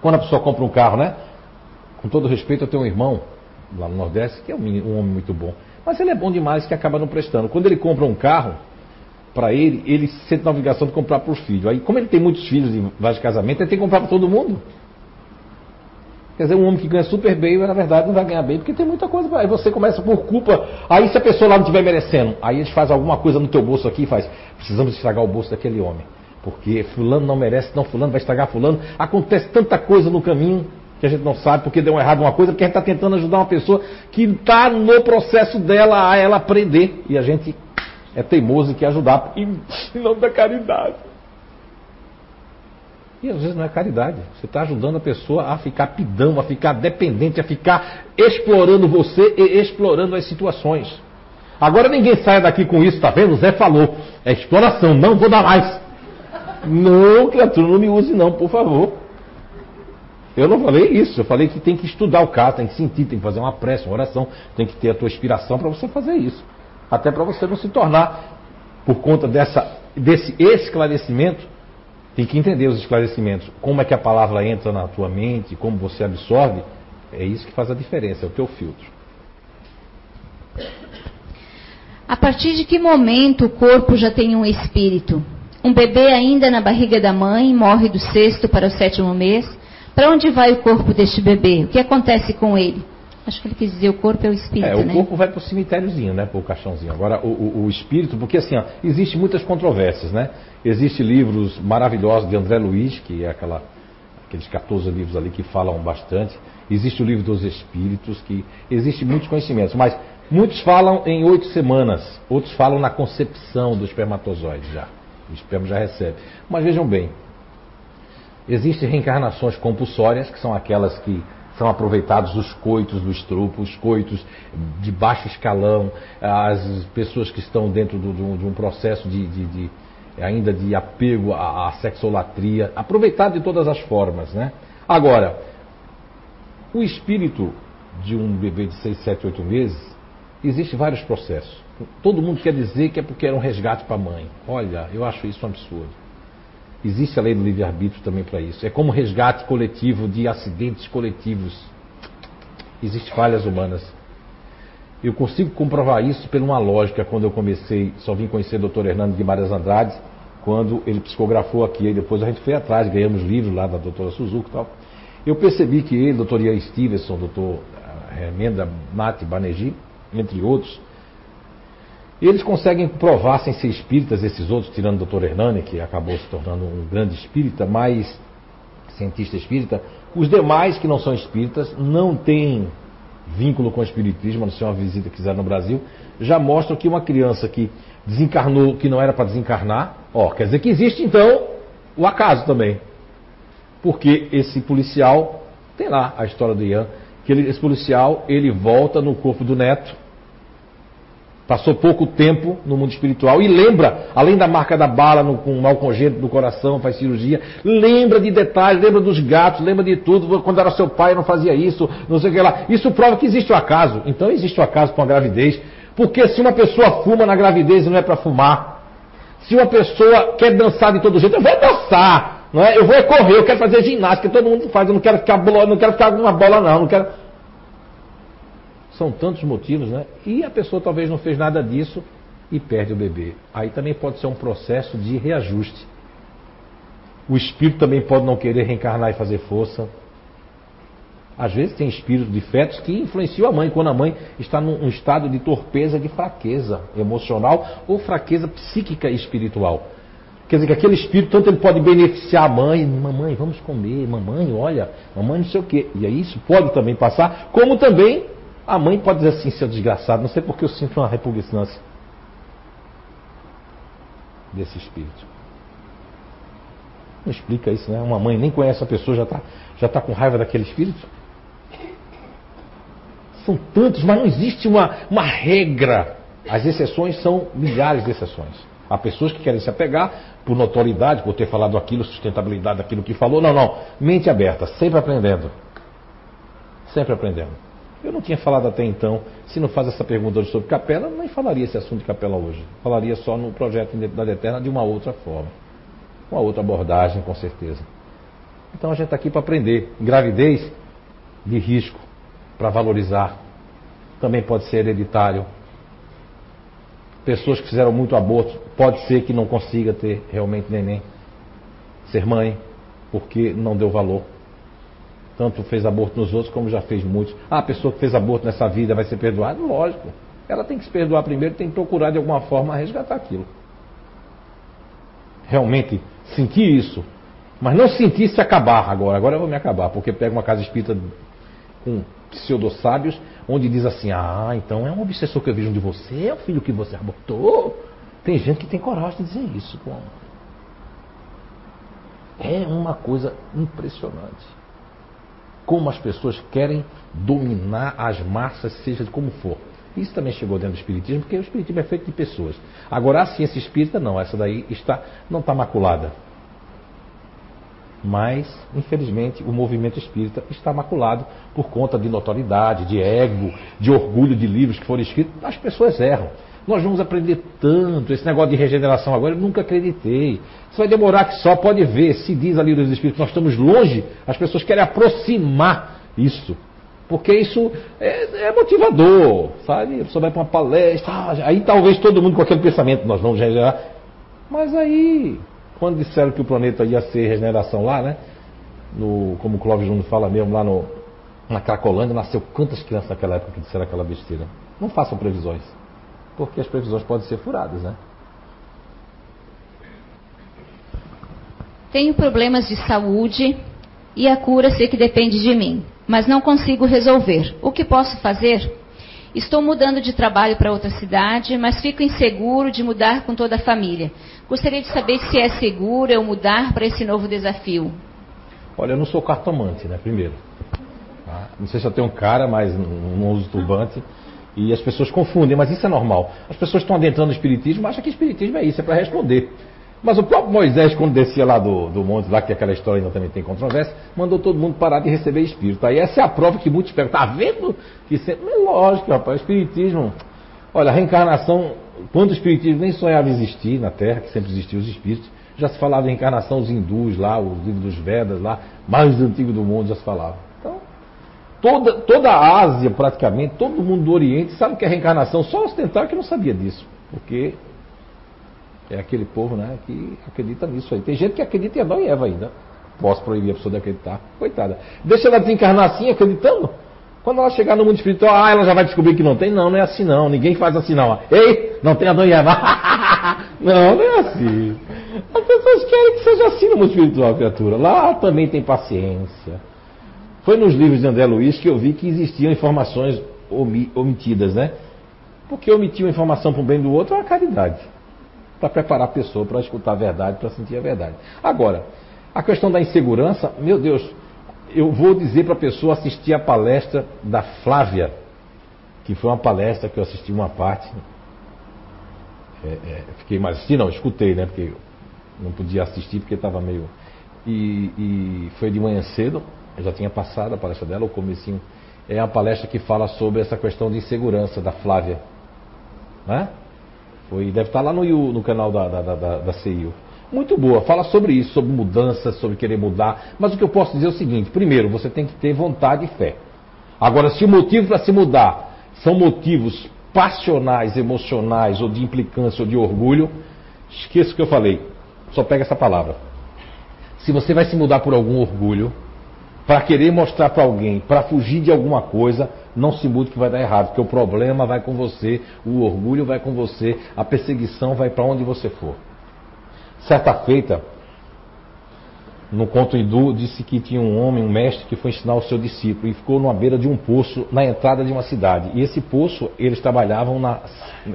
Quando a pessoa compra um carro, né? Com todo respeito, eu tenho um irmão lá no Nordeste, que é um, um homem muito bom. Mas ele é bom demais que acaba não prestando. Quando ele compra um carro, para ele, ele se sente na obrigação de comprar para os filhos. Aí, como ele tem muitos filhos em vários casamentos, ele tem que comprar para todo mundo. Quer dizer, um homem que ganha super bem, na verdade, não vai ganhar bem, porque tem muita coisa. Aí você começa por culpa. Aí, se a pessoa lá não estiver merecendo, aí eles fazem alguma coisa no teu bolso aqui e faz. Precisamos estragar o bolso daquele homem. Porque fulano não merece, não, fulano vai estragar fulano. Acontece tanta coisa no caminho que a gente não sabe porque deu errado uma coisa, porque a gente está tentando ajudar uma pessoa que está no processo dela a ela aprender. E a gente é teimoso e quer ajudar em nome da caridade. E às vezes não é caridade. Você está ajudando a pessoa a ficar pidão, a ficar dependente, a ficar explorando você e explorando as situações. Agora ninguém saia daqui com isso, tá vendo? O Zé falou. É exploração, não vou dar mais. Não, criatura, não me use não, por favor. Eu não falei isso, eu falei que tem que estudar o caso, tem que sentir, tem que fazer uma prece, uma oração, tem que ter a tua inspiração para você fazer isso. Até para você não se tornar, por conta dessa, desse esclarecimento, tem que entender os esclarecimentos. Como é que a palavra entra na tua mente, como você absorve, é isso que faz a diferença, é o teu filtro. A partir de que momento o corpo já tem um espírito? Um bebê ainda na barriga da mãe morre do sexto para o sétimo mês para onde vai o corpo deste bebê? O que acontece com ele? Acho que ele quis dizer o corpo é o espírito, é, o né? corpo vai para o cemitériozinho, né? Para o caixãozinho. Agora, o, o, o, espírito, porque assim, ó, existe muitas controvérsias, né? Existem livros maravilhosos de André Luiz, que é aquela, aqueles 14 livros ali que falam bastante. Existe o livro dos espíritos, que existe muitos conhecimentos, mas muitos falam em oito semanas, outros falam na concepção do espermatozoide já. O esperma já recebe. Mas vejam bem, Existem reencarnações compulsórias, que são aquelas que são aproveitados os coitos do estrupo, os coitos de baixo escalão, as pessoas que estão dentro do, do, de um processo de, de, de, ainda de apego à, à sexolatria, aproveitado de todas as formas. Né? Agora, o espírito de um bebê de 6, 7, 8 meses, existe vários processos. Todo mundo quer dizer que é porque era um resgate para a mãe. Olha, eu acho isso um absurdo. Existe a lei do livre-arbítrio também para isso. É como resgate coletivo de acidentes coletivos. Existem falhas humanas. Eu consigo comprovar isso por uma lógica quando eu comecei, só vim conhecer o Dr. Hernando Guimarães Andrade, quando ele psicografou aqui, e depois a gente foi atrás, ganhamos livros lá da doutora Suzuki e tal. Eu percebi que ele, doutor Ian Stevenson, doutor Remenda Mate Banerjee, entre outros, eles conseguem provar, sem ser espíritas, esses outros, tirando o Dr. Hernani, que acabou se tornando um grande espírita, mais cientista espírita, os demais que não são espíritas, não têm vínculo com o espiritismo, a não ser uma visita que fizeram no Brasil, já mostram que uma criança que desencarnou, que não era para desencarnar, ó, quer dizer que existe então o acaso também. Porque esse policial, tem lá a história do Ian, que ele, esse policial, ele volta no corpo do neto, Passou pouco tempo no mundo espiritual e lembra, além da marca da bala no, com mal congênito do coração, faz cirurgia, lembra de detalhes, lembra dos gatos, lembra de tudo. Quando era seu pai não fazia isso, não sei o que lá. Isso prova que existe o acaso. Então existe o acaso com a gravidez. Porque se uma pessoa fuma na gravidez não é para fumar, Se uma pessoa quer dançar de todo jeito, eu vou dançar. Não é? Eu vou correr, eu quero fazer ginástica, todo mundo faz, eu não quero ficar não quero ficar com uma bola, não, não quero. São tantos motivos, né? E a pessoa talvez não fez nada disso e perde o bebê. Aí também pode ser um processo de reajuste. O espírito também pode não querer reencarnar e fazer força. Às vezes tem espírito de fetos que influenciam a mãe, quando a mãe está num estado de torpeza, de fraqueza emocional ou fraqueza psíquica e espiritual. Quer dizer que aquele espírito, tanto ele pode beneficiar a mãe, mamãe, vamos comer, mamãe, olha, mamãe não sei o quê. E aí isso pode também passar, como também a mãe pode dizer assim, seu desgraçado, não sei porque eu sinto uma repugnância desse espírito. Não explica isso, né? Uma mãe nem conhece a pessoa, já está já tá com raiva daquele espírito. São tantos, mas não existe uma, uma regra. As exceções são milhares de exceções. Há pessoas que querem se apegar por notoriedade, por ter falado aquilo, sustentabilidade daquilo que falou. Não, não. Mente aberta, sempre aprendendo. Sempre aprendendo. Eu não tinha falado até então, se não faz essa pergunta sobre capela, nem falaria esse assunto de capela hoje. Falaria só no projeto Identidade Eterna de uma outra forma. Uma outra abordagem, com certeza. Então a gente está aqui para aprender. Gravidez de risco, para valorizar. Também pode ser hereditário. Pessoas que fizeram muito aborto, pode ser que não consiga ter realmente neném. Ser mãe, porque não deu valor. Tanto fez aborto nos outros, como já fez muitos. Ah, a pessoa que fez aborto nessa vida vai ser perdoada? Lógico. Ela tem que se perdoar primeiro, tem que procurar de alguma forma resgatar aquilo. Realmente sentir isso. Mas não sentir se acabar agora. Agora eu vou me acabar, porque pega uma casa espírita com pseudo-sábios, onde diz assim: Ah, então é um obsessor que eu vejo de você, é o filho que você abortou. Tem gente que tem coragem de dizer isso. Pô. É uma coisa impressionante como as pessoas querem dominar as massas, seja como for. Isso também chegou dentro do Espiritismo, porque o Espiritismo é feito de pessoas. Agora, a ciência espírita, não, essa daí está, não está maculada. Mas, infelizmente, o movimento espírita está maculado por conta de notoriedade, de ego, de orgulho de livros que foram escritos. As pessoas erram. Nós vamos aprender tanto. Esse negócio de regeneração agora, eu nunca acreditei. Isso vai demorar que só pode ver. Se diz ali dos Espíritos, nós estamos longe, as pessoas querem aproximar isso. Porque isso é, é motivador, sabe? A pessoa vai para uma palestra, ah, aí talvez todo mundo com aquele pensamento, nós vamos regenerar. Mas aí, quando disseram que o planeta ia ser regeneração lá, né? No, como o Clóvis Júnior fala mesmo, lá no, na Cracolândia, nasceu quantas crianças naquela época que disseram aquela besteira? Não façam previsões porque as previsões podem ser furadas, né? Tenho problemas de saúde e a cura sei que depende de mim, mas não consigo resolver. O que posso fazer? Estou mudando de trabalho para outra cidade, mas fico inseguro de mudar com toda a família. Gostaria de saber se é seguro eu mudar para esse novo desafio. Olha, eu não sou cartomante, né? Primeiro. Tá? Não sei se eu tenho um cara, mas não uso turbante. E as pessoas confundem, mas isso é normal. As pessoas estão adentrando no Espiritismo, acham que Espiritismo é isso, é para responder. Mas o próprio Moisés, quando descia lá do, do monte, lá que aquela história ainda também tem controvérsia, mandou todo mundo parar de receber Espírito. Aí essa é a prova que muitos perguntam, tá vendo? Que sempre... É lógico, rapaz, o Espiritismo... Olha, a reencarnação, quando o Espiritismo nem sonhava existir na Terra, que sempre existiam os Espíritos, já se falava em reencarnação, os hindus lá, os livros dos Vedas lá, mais antigo do mundo já se falava. Toda, toda a Ásia, praticamente, todo mundo do Oriente sabe que é reencarnação, só ocidental que não sabia disso. Porque é aquele povo né, que acredita nisso aí. Tem gente que acredita em Adão e Eva ainda. Posso proibir a pessoa de acreditar. Coitada. Deixa ela desencarnar assim, acreditando. Quando ela chegar no mundo espiritual, ah, ela já vai descobrir que não tem. Não, não é assim não. Ninguém faz assim não. Ei, não tem Adão e Eva. não, não é assim. As pessoas querem que seja assim no mundo espiritual, criatura. Lá também tem paciência foi nos livros de André Luiz que eu vi que existiam informações omitidas, né? Porque omitir uma informação para o bem do outro é uma caridade. Para preparar a pessoa para escutar a verdade, para sentir a verdade. Agora, a questão da insegurança, meu Deus, eu vou dizer para a pessoa assistir a palestra da Flávia, que foi uma palestra que eu assisti uma parte. É, é, fiquei mais assistindo, não, escutei, né? Porque não podia assistir porque estava meio. E, e foi de manhã cedo, eu já tinha passado a palestra dela, o comecinho. É uma palestra que fala sobre essa questão de insegurança da Flávia. Né? Foi, deve estar lá no, no canal da, da, da, da CIO. Muito boa, fala sobre isso, sobre mudança, sobre querer mudar. Mas o que eu posso dizer é o seguinte: primeiro, você tem que ter vontade e fé. Agora, se o motivo para se mudar são motivos passionais, emocionais, ou de implicância, ou de orgulho, esqueça o que eu falei. Só pega essa palavra. Se você vai se mudar por algum orgulho, para querer mostrar para alguém, para fugir de alguma coisa, não se mude que vai dar errado, porque o problema vai com você, o orgulho vai com você, a perseguição vai para onde você for. Certa feita, no conto hindu, disse que tinha um homem, um mestre, que foi ensinar o seu discípulo e ficou numa beira de um poço na entrada de uma cidade. E esse poço, eles trabalhavam na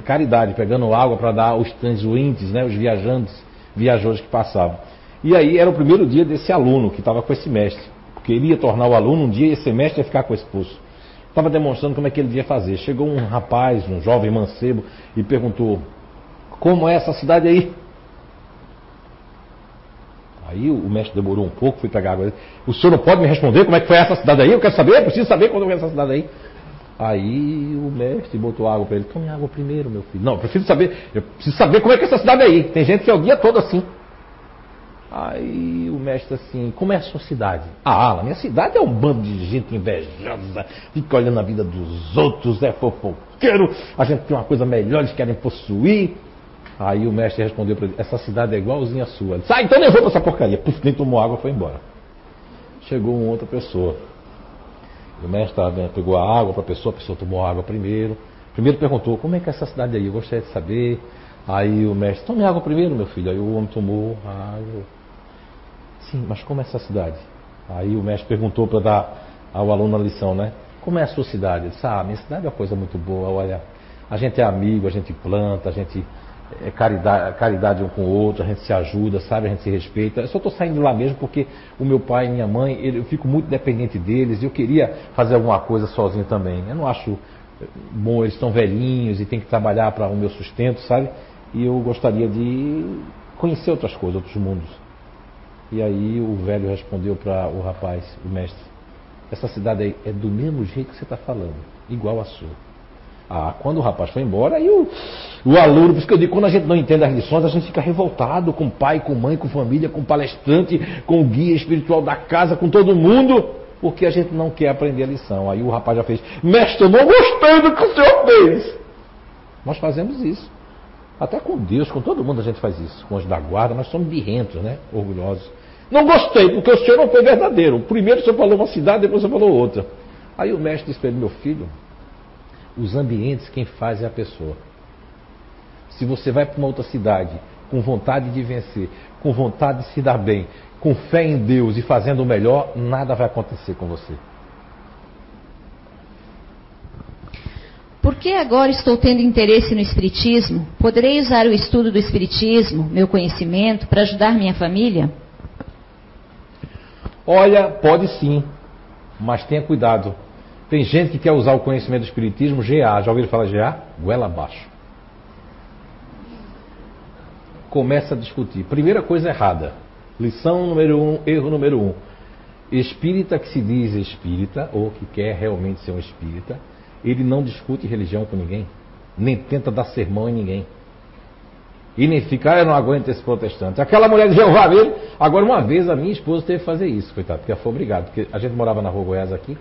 caridade, pegando água para dar aos transuintes, né, os viajantes, viajores que passavam. E aí era o primeiro dia desse aluno que estava com esse mestre, porque ele ia tornar o aluno um dia esse mestre ia ficar com esse poço. Estava demonstrando como é que ele devia fazer. Chegou um rapaz, um jovem mancebo, e perguntou: Como é essa cidade aí? Aí o mestre demorou um pouco, fui pegar água. O senhor não pode me responder como é que foi essa cidade aí? Eu quero saber, eu preciso saber quando foi essa cidade aí. Aí o mestre botou água para ele. Tome água primeiro, meu filho. Não, eu preciso saber, eu preciso saber como é que é essa cidade aí. Tem gente que é o dia todo assim. Aí o mestre assim, como é a sua cidade? Ah, a minha cidade é um bando de gente invejosa, fica olhando a vida dos outros, é fofoqueiro, a gente tem uma coisa melhor, eles querem possuir. Aí o mestre respondeu para ele, essa cidade é igualzinha a sua. Ele disse, ah, então nem vou para essa porcaria. Puf, nem tomou água foi embora. Chegou uma outra pessoa. O mestre pegou a água para a pessoa, a pessoa tomou água primeiro. Primeiro perguntou, como é que é essa cidade aí? Eu gostaria de saber. Aí o mestre, tome água primeiro, meu filho. Aí o homem tomou água. Sim, mas como é essa cidade? Aí o mestre perguntou para dar ao aluno a lição, né? Como é a sua cidade? Ele disse, ah, minha cidade é uma coisa muito boa, olha, a gente é amigo, a gente planta, a gente é caridade, caridade um com o outro, a gente se ajuda, sabe, a gente se respeita. Eu só estou saindo lá mesmo porque o meu pai e minha mãe, eu fico muito dependente deles e eu queria fazer alguma coisa sozinho também. Eu não acho bom, eles estão velhinhos e tem que trabalhar para o meu sustento, sabe? E eu gostaria de conhecer outras coisas, outros mundos. E aí o velho respondeu para o rapaz, o mestre: Essa cidade aí é do mesmo jeito que você está falando, igual a sua. Ah, quando o rapaz foi embora, aí o, o aluno, por isso que eu digo, quando a gente não entende as lições, a gente fica revoltado com pai, com mãe, com família, com palestrante, com o guia espiritual da casa, com todo mundo, porque a gente não quer aprender a lição. Aí o rapaz já fez, mestre, eu não gostei do que o senhor fez. Nós fazemos isso. Até com Deus, com todo mundo a gente faz isso. Com os da guarda, nós somos birrentos, né? Orgulhosos. Não gostei, porque o senhor não foi verdadeiro. Primeiro o senhor falou uma cidade, depois o senhor falou outra. Aí o mestre disse para ele, meu filho, os ambientes quem faz é a pessoa. Se você vai para uma outra cidade com vontade de vencer, com vontade de se dar bem, com fé em Deus e fazendo o melhor, nada vai acontecer com você. Por que agora estou tendo interesse no Espiritismo? Poderei usar o estudo do Espiritismo, meu conhecimento, para ajudar minha família? Olha, pode sim, mas tenha cuidado. Tem gente que quer usar o conhecimento do Espiritismo GA. Já ouviram falar GA? Goela abaixo. Começa a discutir. Primeira coisa errada. Lição número um, erro número um. Espírita que se diz espírita, ou que quer realmente ser um espírita, ele não discute religião com ninguém, nem tenta dar sermão em ninguém. E nem fica, ah, eu não aguento esse protestante. Aquela mulher de Jeová mesmo. Agora, uma vez a minha esposa teve que fazer isso, coitado, porque ela foi obrigada. Porque a gente morava na rua Goiás aqui,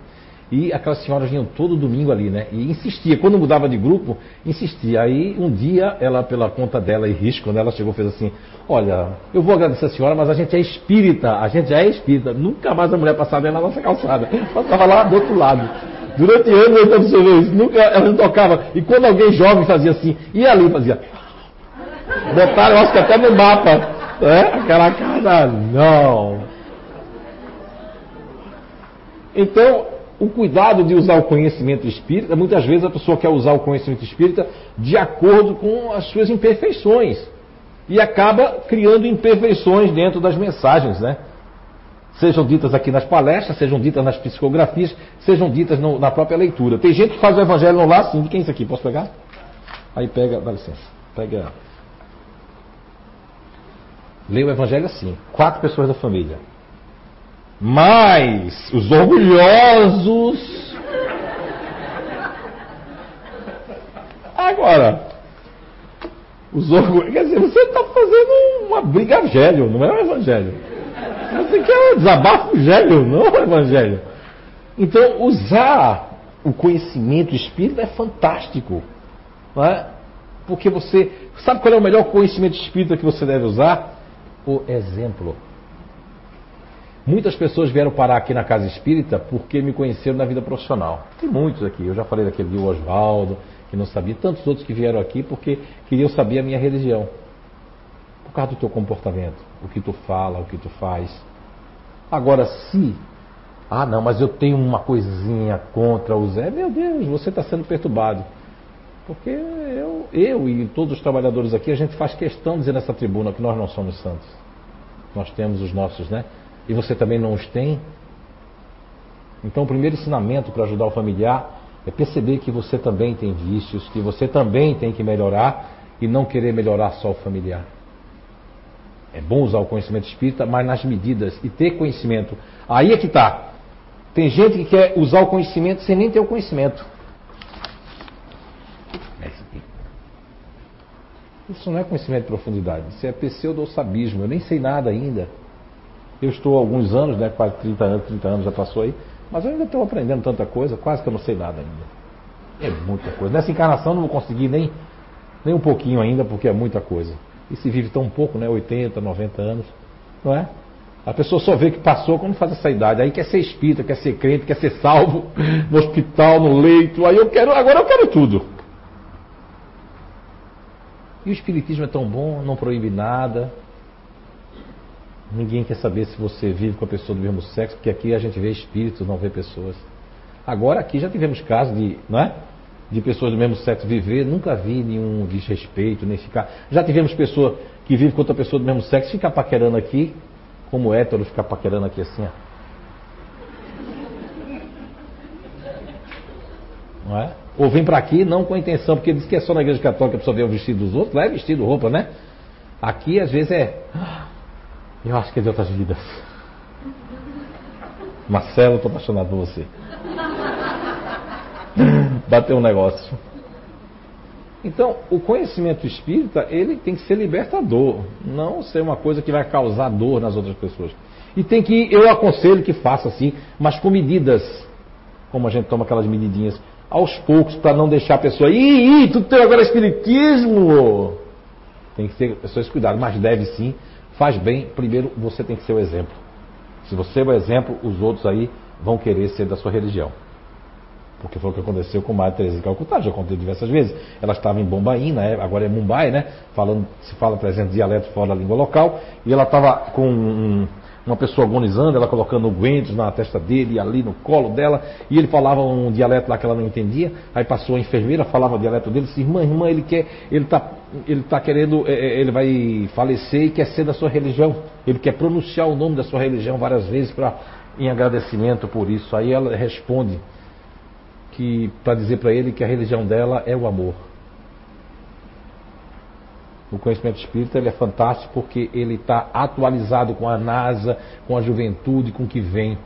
e aquelas senhoras vinham todo domingo ali, né? E insistia, quando mudava de grupo, insistia. Aí um dia, ela, pela conta dela e risco, quando ela chegou, fez assim: Olha, eu vou agradecer a senhora, mas a gente é espírita, a gente já é espírita. Nunca mais a mulher passava na nossa calçada. Ela estava lá do outro lado. Durante anos eu observei isso, nunca ela não tocava. E quando alguém jovem fazia assim, ia ali fazia. Botaram, eu acho que até no mapa. Né? Aquela casa, não. Então, o cuidado de usar o conhecimento espírita, muitas vezes a pessoa quer usar o conhecimento espírita de acordo com as suas imperfeições. E acaba criando imperfeições dentro das mensagens, né? Sejam ditas aqui nas palestras, sejam ditas nas psicografias, sejam ditas no, na própria leitura. Tem gente que faz o evangelho no lar assim, de quem é isso aqui? Posso pegar? Aí pega, dá licença, pega. Lê o evangelho assim, quatro pessoas da família. Mas os orgulhosos. Agora, Os orgulhos. Quer dizer, você está fazendo uma briga gélio, não é o evangelho. Você quer um desabafo gélio, não é evangelho. Então, usar o conhecimento espírita é fantástico. Não é? Porque você. Sabe qual é o melhor conhecimento espírita que você deve usar? O exemplo. Muitas pessoas vieram parar aqui na casa espírita porque me conheceram na vida profissional. Tem muitos aqui. Eu já falei daquele de Oswaldo, que não sabia. Tantos outros que vieram aqui porque queriam saber a minha religião. Por causa do teu comportamento, o que tu fala, o que tu faz. Agora, se. Ah, não, mas eu tenho uma coisinha contra o Zé. Meu Deus, você está sendo perturbado. Porque eu, eu e todos os trabalhadores aqui, a gente faz questão de dizer nessa tribuna que nós não somos santos. Nós temos os nossos, né? E você também não os tem. Então, o primeiro ensinamento para ajudar o familiar é perceber que você também tem vícios, que você também tem que melhorar e não querer melhorar só o familiar. É bom usar o conhecimento espírita, mas nas medidas e ter conhecimento. Aí é que está. Tem gente que quer usar o conhecimento sem nem ter o conhecimento. Isso não é conhecimento de profundidade, isso é pseudo-sabismo. Eu nem sei nada ainda. Eu estou há alguns anos, né, quase 30 anos, 30 anos já passou aí, mas eu ainda estou aprendendo tanta coisa, quase que eu não sei nada ainda. É muita coisa. Nessa encarnação eu não vou conseguir nem, nem um pouquinho ainda, porque é muita coisa. E se vive tão pouco, né? 80, 90 anos, não é? A pessoa só vê que passou quando faz essa idade. Aí quer ser espírita, quer ser crente, quer ser salvo no hospital, no leito. Aí eu quero, agora eu quero tudo. E o espiritismo é tão bom, não proíbe nada, Ninguém quer saber se você vive com a pessoa do mesmo sexo, porque aqui a gente vê espíritos, não vê pessoas. Agora aqui já tivemos casos de, não é? De pessoas do mesmo sexo viver, nunca vi nenhum desrespeito, nem ficar. Já tivemos pessoa que vive com outra pessoa do mesmo sexo ficar paquerando aqui, como hétero ficar paquerando aqui assim, ó. Não é? Ou vem para aqui não com a intenção, porque diz que é só na igreja católica a pessoa ver o vestido dos outros, lá é vestido, roupa, né? Aqui às vezes é eu acho que é de outras vidas. Marcelo, estou apaixonado por você. Bateu um negócio. Então, o conhecimento espírita, ele tem que ser libertador, não ser uma coisa que vai causar dor nas outras pessoas. E tem que, eu aconselho que faça assim, mas com medidas, como a gente toma aquelas medidinhas, aos poucos, para não deixar a pessoa, ih, ih, tu tem agora espiritismo. Tem que ter pessoas cuidado, mas deve sim faz bem, primeiro você tem que ser o exemplo. Se você é o exemplo, os outros aí vão querer ser da sua religião. Porque foi o que aconteceu com Madre Teresa de Calcutá, já contei diversas vezes. Ela estava em Bombaim, né? agora é Mumbai, né? Falando, se fala 300 dialetos fora da língua local, e ela estava com um, uma pessoa agonizando, ela colocando guentes na testa dele, ali no colo dela, e ele falava um dialeto lá que ela não entendia, aí passou a enfermeira, falava o dialeto dele, disse, irmã, irmã, ele quer, ele está ele tá querendo, é, é, ele vai falecer e quer ser da sua religião, ele quer pronunciar o nome da sua religião várias vezes para em agradecimento por isso. Aí ela responde que para dizer para ele que a religião dela é o amor. O conhecimento espírita ele é fantástico porque ele está atualizado com a NASA, com a juventude, com o que vem.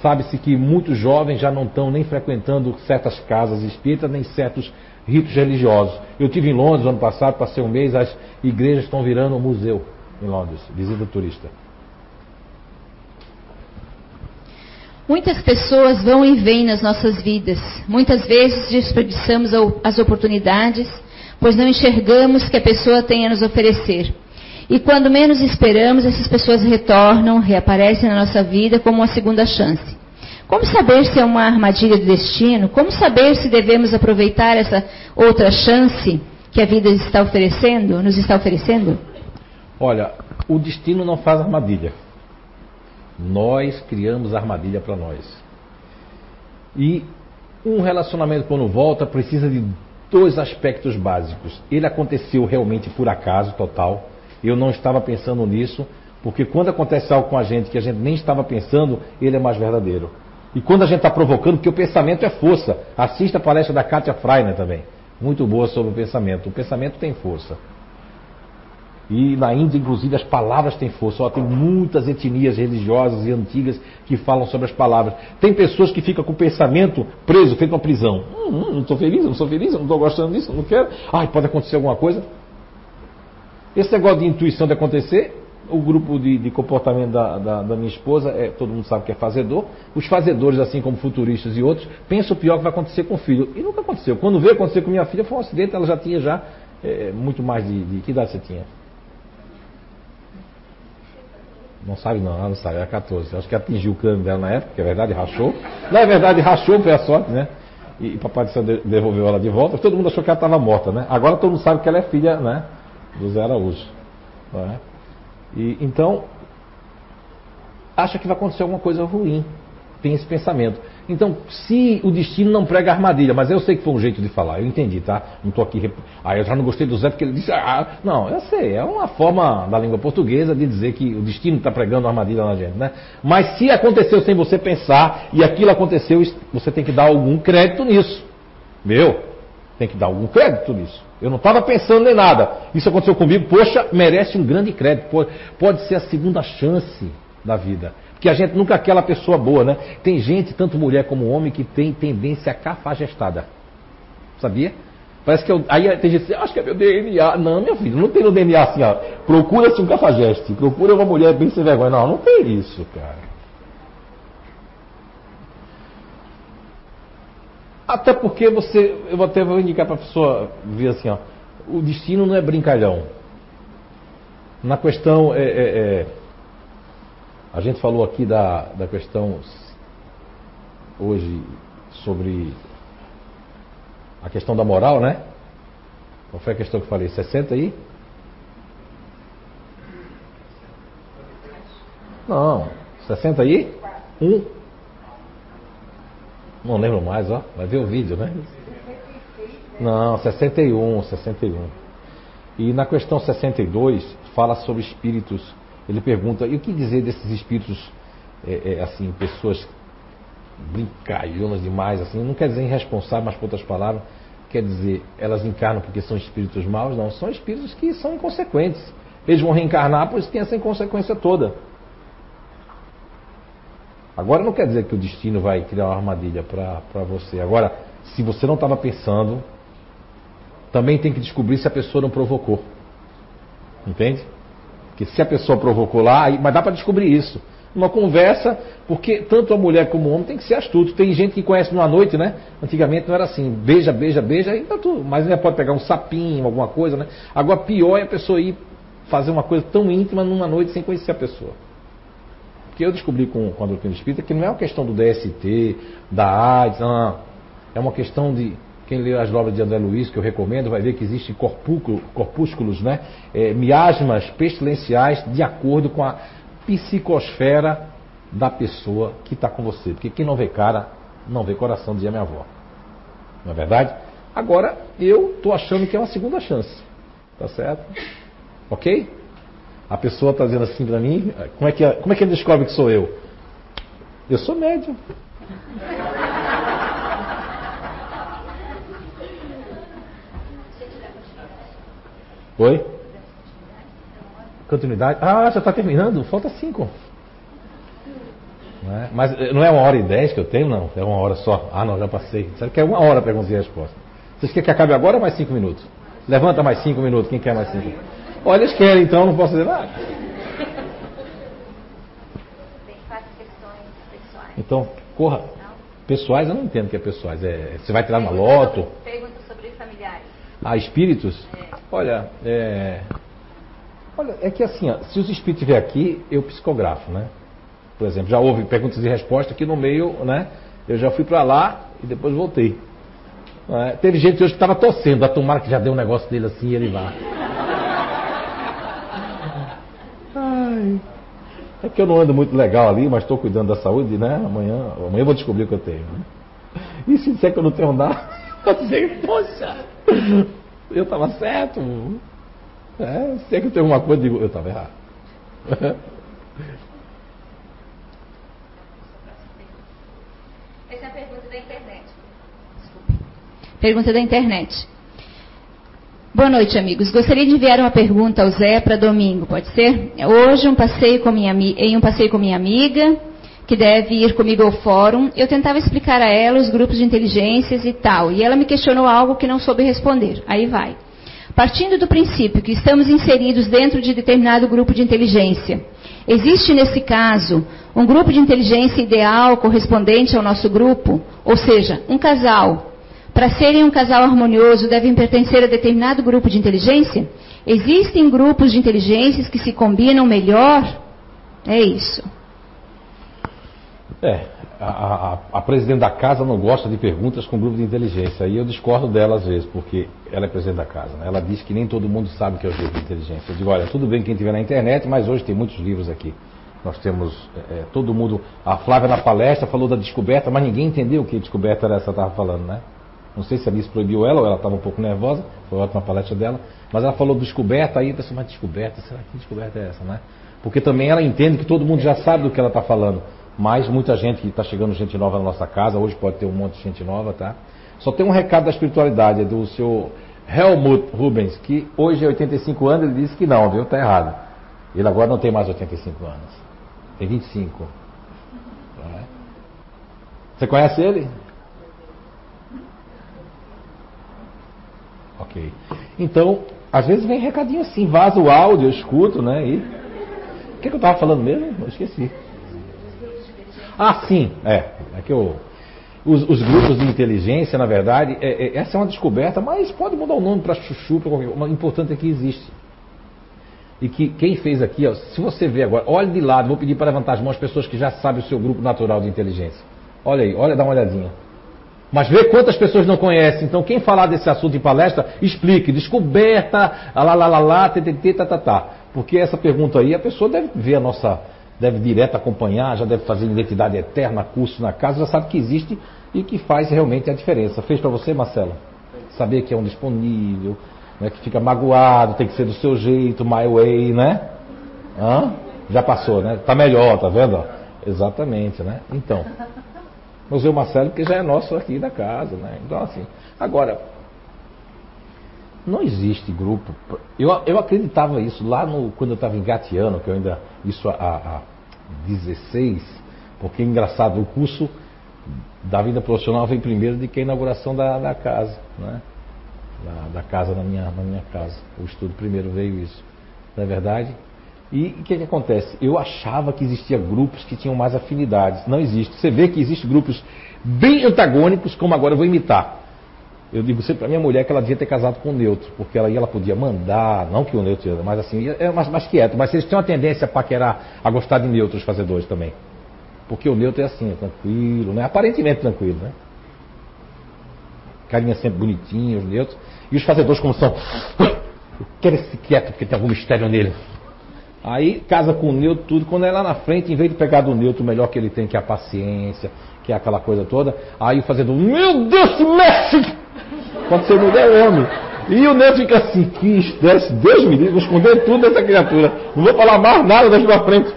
Sabe-se que muitos jovens já não estão nem frequentando certas casas espíritas, nem certos ritos religiosos. Eu tive em Londres ano passado, passei um mês, as igrejas estão virando um museu em Londres, visita turista. Muitas pessoas vão e vêm nas nossas vidas. Muitas vezes desperdiçamos as oportunidades pois não enxergamos que a pessoa tem a nos oferecer. E quando menos esperamos, essas pessoas retornam, reaparecem na nossa vida como uma segunda chance. Como saber se é uma armadilha do destino? Como saber se devemos aproveitar essa outra chance que a vida está oferecendo, nos está oferecendo? Olha, o destino não faz armadilha. Nós criamos armadilha para nós. E um relacionamento quando volta precisa de dois aspectos básicos. Ele aconteceu realmente por acaso total. Eu não estava pensando nisso, porque quando acontece algo com a gente que a gente nem estava pensando, ele é mais verdadeiro. E quando a gente está provocando, porque o pensamento é força. Assista a palestra da Katia Freiner também. Muito boa sobre o pensamento. O pensamento tem força. E na Índia, inclusive, as palavras têm força. Ó, tem muitas etnias religiosas e antigas que falam sobre as palavras. Tem pessoas que ficam com o pensamento preso, feito uma prisão. Hum, hum, não estou feliz, não sou feliz, não estou gostando disso, não quero. Ai, pode acontecer alguma coisa. Esse negócio de intuição de acontecer, o grupo de, de comportamento da, da, da, minha esposa, é, todo mundo sabe que é fazedor. Os fazedores, assim como futuristas e outros, pensam o pior que vai acontecer com o filho. E nunca aconteceu. Quando veio acontecer com minha filha, foi um acidente, ela já tinha já é, muito mais de, de. Que idade você tinha? Não sabe não, ela não sabe, era 14. Acho que atingiu o crânio dela na época, é verdade, rachou. Na é verdade, rachou, foi a sorte, né? E, e papai do devolveu ela de volta. Todo mundo achou que ela estava morta, né? Agora todo mundo sabe que ela é filha, né? Do Zé Araújo. Não é? E, então, acha que vai acontecer alguma coisa ruim. Tem esse pensamento. Então, se o destino não prega armadilha, mas eu sei que foi um jeito de falar, eu entendi, tá? Não estou aqui. Rep... Ah, eu já não gostei do Zé porque ele disse. Ah, não, eu sei, é uma forma da língua portuguesa de dizer que o destino está pregando armadilha na gente, né? Mas se aconteceu sem você pensar e aquilo aconteceu, você tem que dar algum crédito nisso. Meu, tem que dar algum crédito nisso. Eu não estava pensando em nada. Isso aconteceu comigo, poxa, merece um grande crédito. Pode, pode ser a segunda chance da vida. Porque a gente nunca é aquela pessoa boa, né? Tem gente, tanto mulher como homem, que tem tendência cafajestada. Sabia? Parece que eu, aí tem gente que acho que é meu DNA. Não, meu filho, não tem no DNA assim, ó. Procura-se um cafajeste, procura uma mulher bem sem vergonha. Não, não tem isso, cara. Até porque você, eu até vou indicar para a pessoa ver assim, ó, o destino não é brincalhão. Na questão, é, é, é, a gente falou aqui da, da questão hoje sobre a questão da moral, né? Qual foi a questão que eu falei? 60 aí? Não, 60 aí? Um. Não lembro mais, ó. Vai ver o vídeo, né? Não, 61, 61. E na questão 62 fala sobre espíritos. Ele pergunta, e o que dizer desses espíritos, é, é, assim, pessoas brincalhonas demais, assim, não quer dizer irresponsável, mas por outras palavras, quer dizer, elas encarnam porque são espíritos maus? Não, são espíritos que são inconsequentes. Eles vão reencarnar, pois tem essa inconsequência toda. Agora não quer dizer que o destino vai criar uma armadilha para você. Agora, se você não estava pensando, também tem que descobrir se a pessoa não provocou. Entende? Porque se a pessoa provocou lá, mas dá para descobrir isso. Uma conversa, porque tanto a mulher como o homem tem que ser astuto. Tem gente que conhece numa noite, né? Antigamente não era assim, beija, beija, beija, e tá tudo. Mas ainda pode pegar um sapinho, alguma coisa, né? Agora pior é a pessoa ir fazer uma coisa tão íntima numa noite sem conhecer a pessoa. Porque eu descobri com, com a doutrina espírita que não é uma questão do DST, da AIDS, não, é uma questão de. Quem lê as obras de André Luiz, que eu recomendo, vai ver que existem corpúsculos, né? É, miasmas pestilenciais de acordo com a psicosfera da pessoa que está com você. Porque quem não vê cara, não vê coração, dizia minha avó. Não é verdade? Agora, eu estou achando que é uma segunda chance. Tá certo? Ok? A pessoa está dizendo assim para mim, como é, que, como é que ele descobre que sou eu? Eu sou médium. Oi? Continuidade? Ah, já está terminando? Falta cinco. Não é? Mas eh, não é uma hora e dez que eu tenho, não. É uma hora só. Ah, não, já passei. Sabe que é uma hora perguntas e respostas. Vocês querem que acabe agora ou mais cinco minutos? Levanta mais cinco minutos. Quem quer mais cinco? Olha, eles querem, então não posso dizer nada. Então, corra. Pessoais, eu não entendo o que é pessoais. É, você vai tirar uma loto? Pergunta sobre familiares. Ah, espíritos? É. Olha, é, olha, é que assim, ó, se os espíritos estiverem aqui, eu psicografo, né? Por exemplo, já houve perguntas e respostas aqui no meio, né? Eu já fui para lá e depois voltei. É, teve gente hoje que estava torcendo, a tomara que já deu um negócio dele assim e ele vá. É que eu não ando muito legal ali, mas estou cuidando da saúde, né? Amanhã, amanhã eu vou descobrir o que eu tenho. Né? E se disser que eu não tenho nada, eu dizer, poxa, eu estava certo. É, se é que eu tenho alguma coisa, digo, eu estava errado. Essa é a pergunta da internet. Desculpe. Pergunta da internet. Boa noite, amigos. Gostaria de enviar uma pergunta ao Zé para domingo, pode ser? Hoje, um passeio com minha, em um passeio com minha amiga, que deve ir comigo ao fórum, eu tentava explicar a ela os grupos de inteligências e tal, e ela me questionou algo que não soube responder. Aí vai. Partindo do princípio que estamos inseridos dentro de determinado grupo de inteligência, existe nesse caso um grupo de inteligência ideal correspondente ao nosso grupo? Ou seja, um casal, para serem um casal harmonioso, devem pertencer a determinado grupo de inteligência? Existem grupos de inteligências que se combinam melhor? É isso. É, a, a, a, presidente da casa não gosta de perguntas com grupo de inteligência. E eu discordo dela às vezes, porque ela é presidente da casa. Né? Ela diz que nem todo mundo sabe o que é o grupo de inteligência. Eu digo, olha, tudo bem quem tiver na internet, mas hoje tem muitos livros aqui. Nós temos é, é todo mundo. A Flávia na palestra falou da descoberta, mas ninguém entendeu o que descoberta era essa estava falando, né? Não sei se a Miss proibiu ela ou ela estava um pouco nervosa, foi ótima palestra dela, mas ela falou descoberta, aí pensei, mas descoberta, será que descoberta é essa, né? Porque também ela entende que todo mundo já sabe do que ela está falando. Mas muita gente que está chegando, gente nova na nossa casa, hoje pode ter um monte de gente nova, tá? Só tem um recado da espiritualidade, é do seu Helmut Rubens, que hoje é 85 anos, ele disse que não, viu? Está errado. Ele agora não tem mais 85 anos. Tem 25. É? Você conhece ele? Ok. Então, às vezes vem recadinho assim, vaza o áudio, eu escuto, né? E... O que, que eu estava falando mesmo? Eu esqueci. Ah, sim, é. é que eu, os, os, grupos de inteligência, na verdade, é, é, essa é uma descoberta, mas pode mudar o nome para chuchu, para qualquer coisa. O importante é que existe. E que quem fez aqui, ó, se você ver agora, olhe de lado, vou pedir para levantar as mãos as pessoas que já sabem o seu grupo natural de inteligência. Olha aí, olha, dá uma olhadinha. Mas vê quantas pessoas não conhecem. Então, quem falar desse assunto em palestra, explique. Descoberta, lá, lá, lá, lá, ttt, tá, tá, tá. Porque essa pergunta aí, a pessoa deve ver a nossa deve direto acompanhar, já deve fazer identidade eterna, curso na casa, já sabe que existe e que faz realmente a diferença. Fez para você, Marcelo? Saber que é um disponível, né, que fica magoado, tem que ser do seu jeito, my way, né? Hã? Já passou, né? Tá melhor, tá vendo? Exatamente, né? Então, Museu Marcelo, que já é nosso aqui da casa, né? Então, assim, agora, não existe grupo. Eu, eu acreditava isso lá no, quando eu estava engateando, que eu ainda. Isso há, há 16, porque é engraçado, o curso da vida profissional vem primeiro de que a inauguração da, da casa, né? Da, da, casa na minha, na minha casa. O estudo primeiro veio isso. Não é verdade? E o que, que acontece? Eu achava que existia grupos que tinham mais afinidades. Não existe. Você vê que existem grupos bem antagônicos, como agora eu vou imitar. Eu digo sempre para minha mulher que ela devia ter casado com o neutro, porque ela, ela podia mandar, não que o neutro mas assim, é mais, mais quieto, mas eles têm uma tendência a paquerar, a gostar de neutros fazedores também. Porque o neutro é assim, é tranquilo, né? Aparentemente tranquilo, né? Carinha sempre bonitinha, os neutros. E os fazedores como são, eu quero esse quieto porque tem algum mistério nele. Aí casa com o neutro tudo, quando é lá na frente, em vez de pegar do neutro, o melhor que ele tem, que é a paciência, que é aquela coisa toda, aí o fazedor, meu Deus, mexe! Pode ser mulher ou homem. E o neto fica assim, que estresse, Deus me livre, vou esconder tudo dessa criatura. Não vou falar mais nada daqui para frente.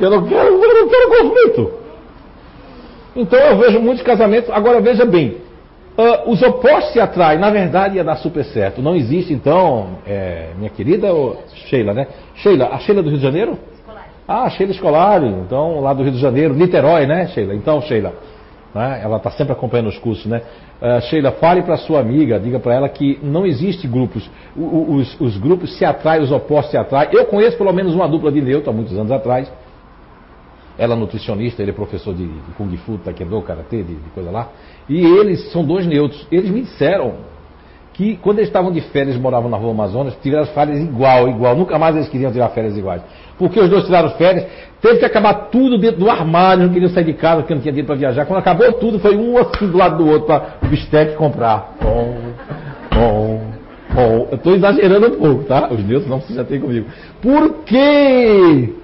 Eu não quero, eu não quero conflito. Então eu vejo muitos casamentos. Agora veja bem, uh, os opostos se atraem. Na verdade ia dar super certo. Não existe então, é, minha querida Sheila, né? Sheila, a Sheila do Rio de Janeiro? Escolar. Ah, Sheila Escolar, então lá do Rio de Janeiro, Niterói, né, Sheila? Então, Sheila. Né? Ela está sempre acompanhando os cursos, né? Uh, Sheila, fale para sua amiga, diga para ela que não existe grupos. O, os, os, grupos se atraem, os opostos se atraem. Eu conheço pelo menos uma dupla de neutro há muitos anos atrás. Ela é nutricionista, ele é professor de, Kung Fu, Taekwondo, Karatê, de, de coisa lá. E eles são dois neutros. Eles me disseram que quando eles estavam de férias, moravam na rua Amazonas, tiveram férias igual, igual. Nunca mais eles queriam tirar férias iguais. Porque os dois tiraram férias, teve que acabar tudo dentro do armário, não queriam sair de casa porque não tinha dinheiro para viajar. Quando acabou tudo, foi um assim do lado do outro para o bistec comprar. Bom, bom, bom. Eu estou exagerando um pouco, tá? Os neutros não se chateiem comigo. Por quê?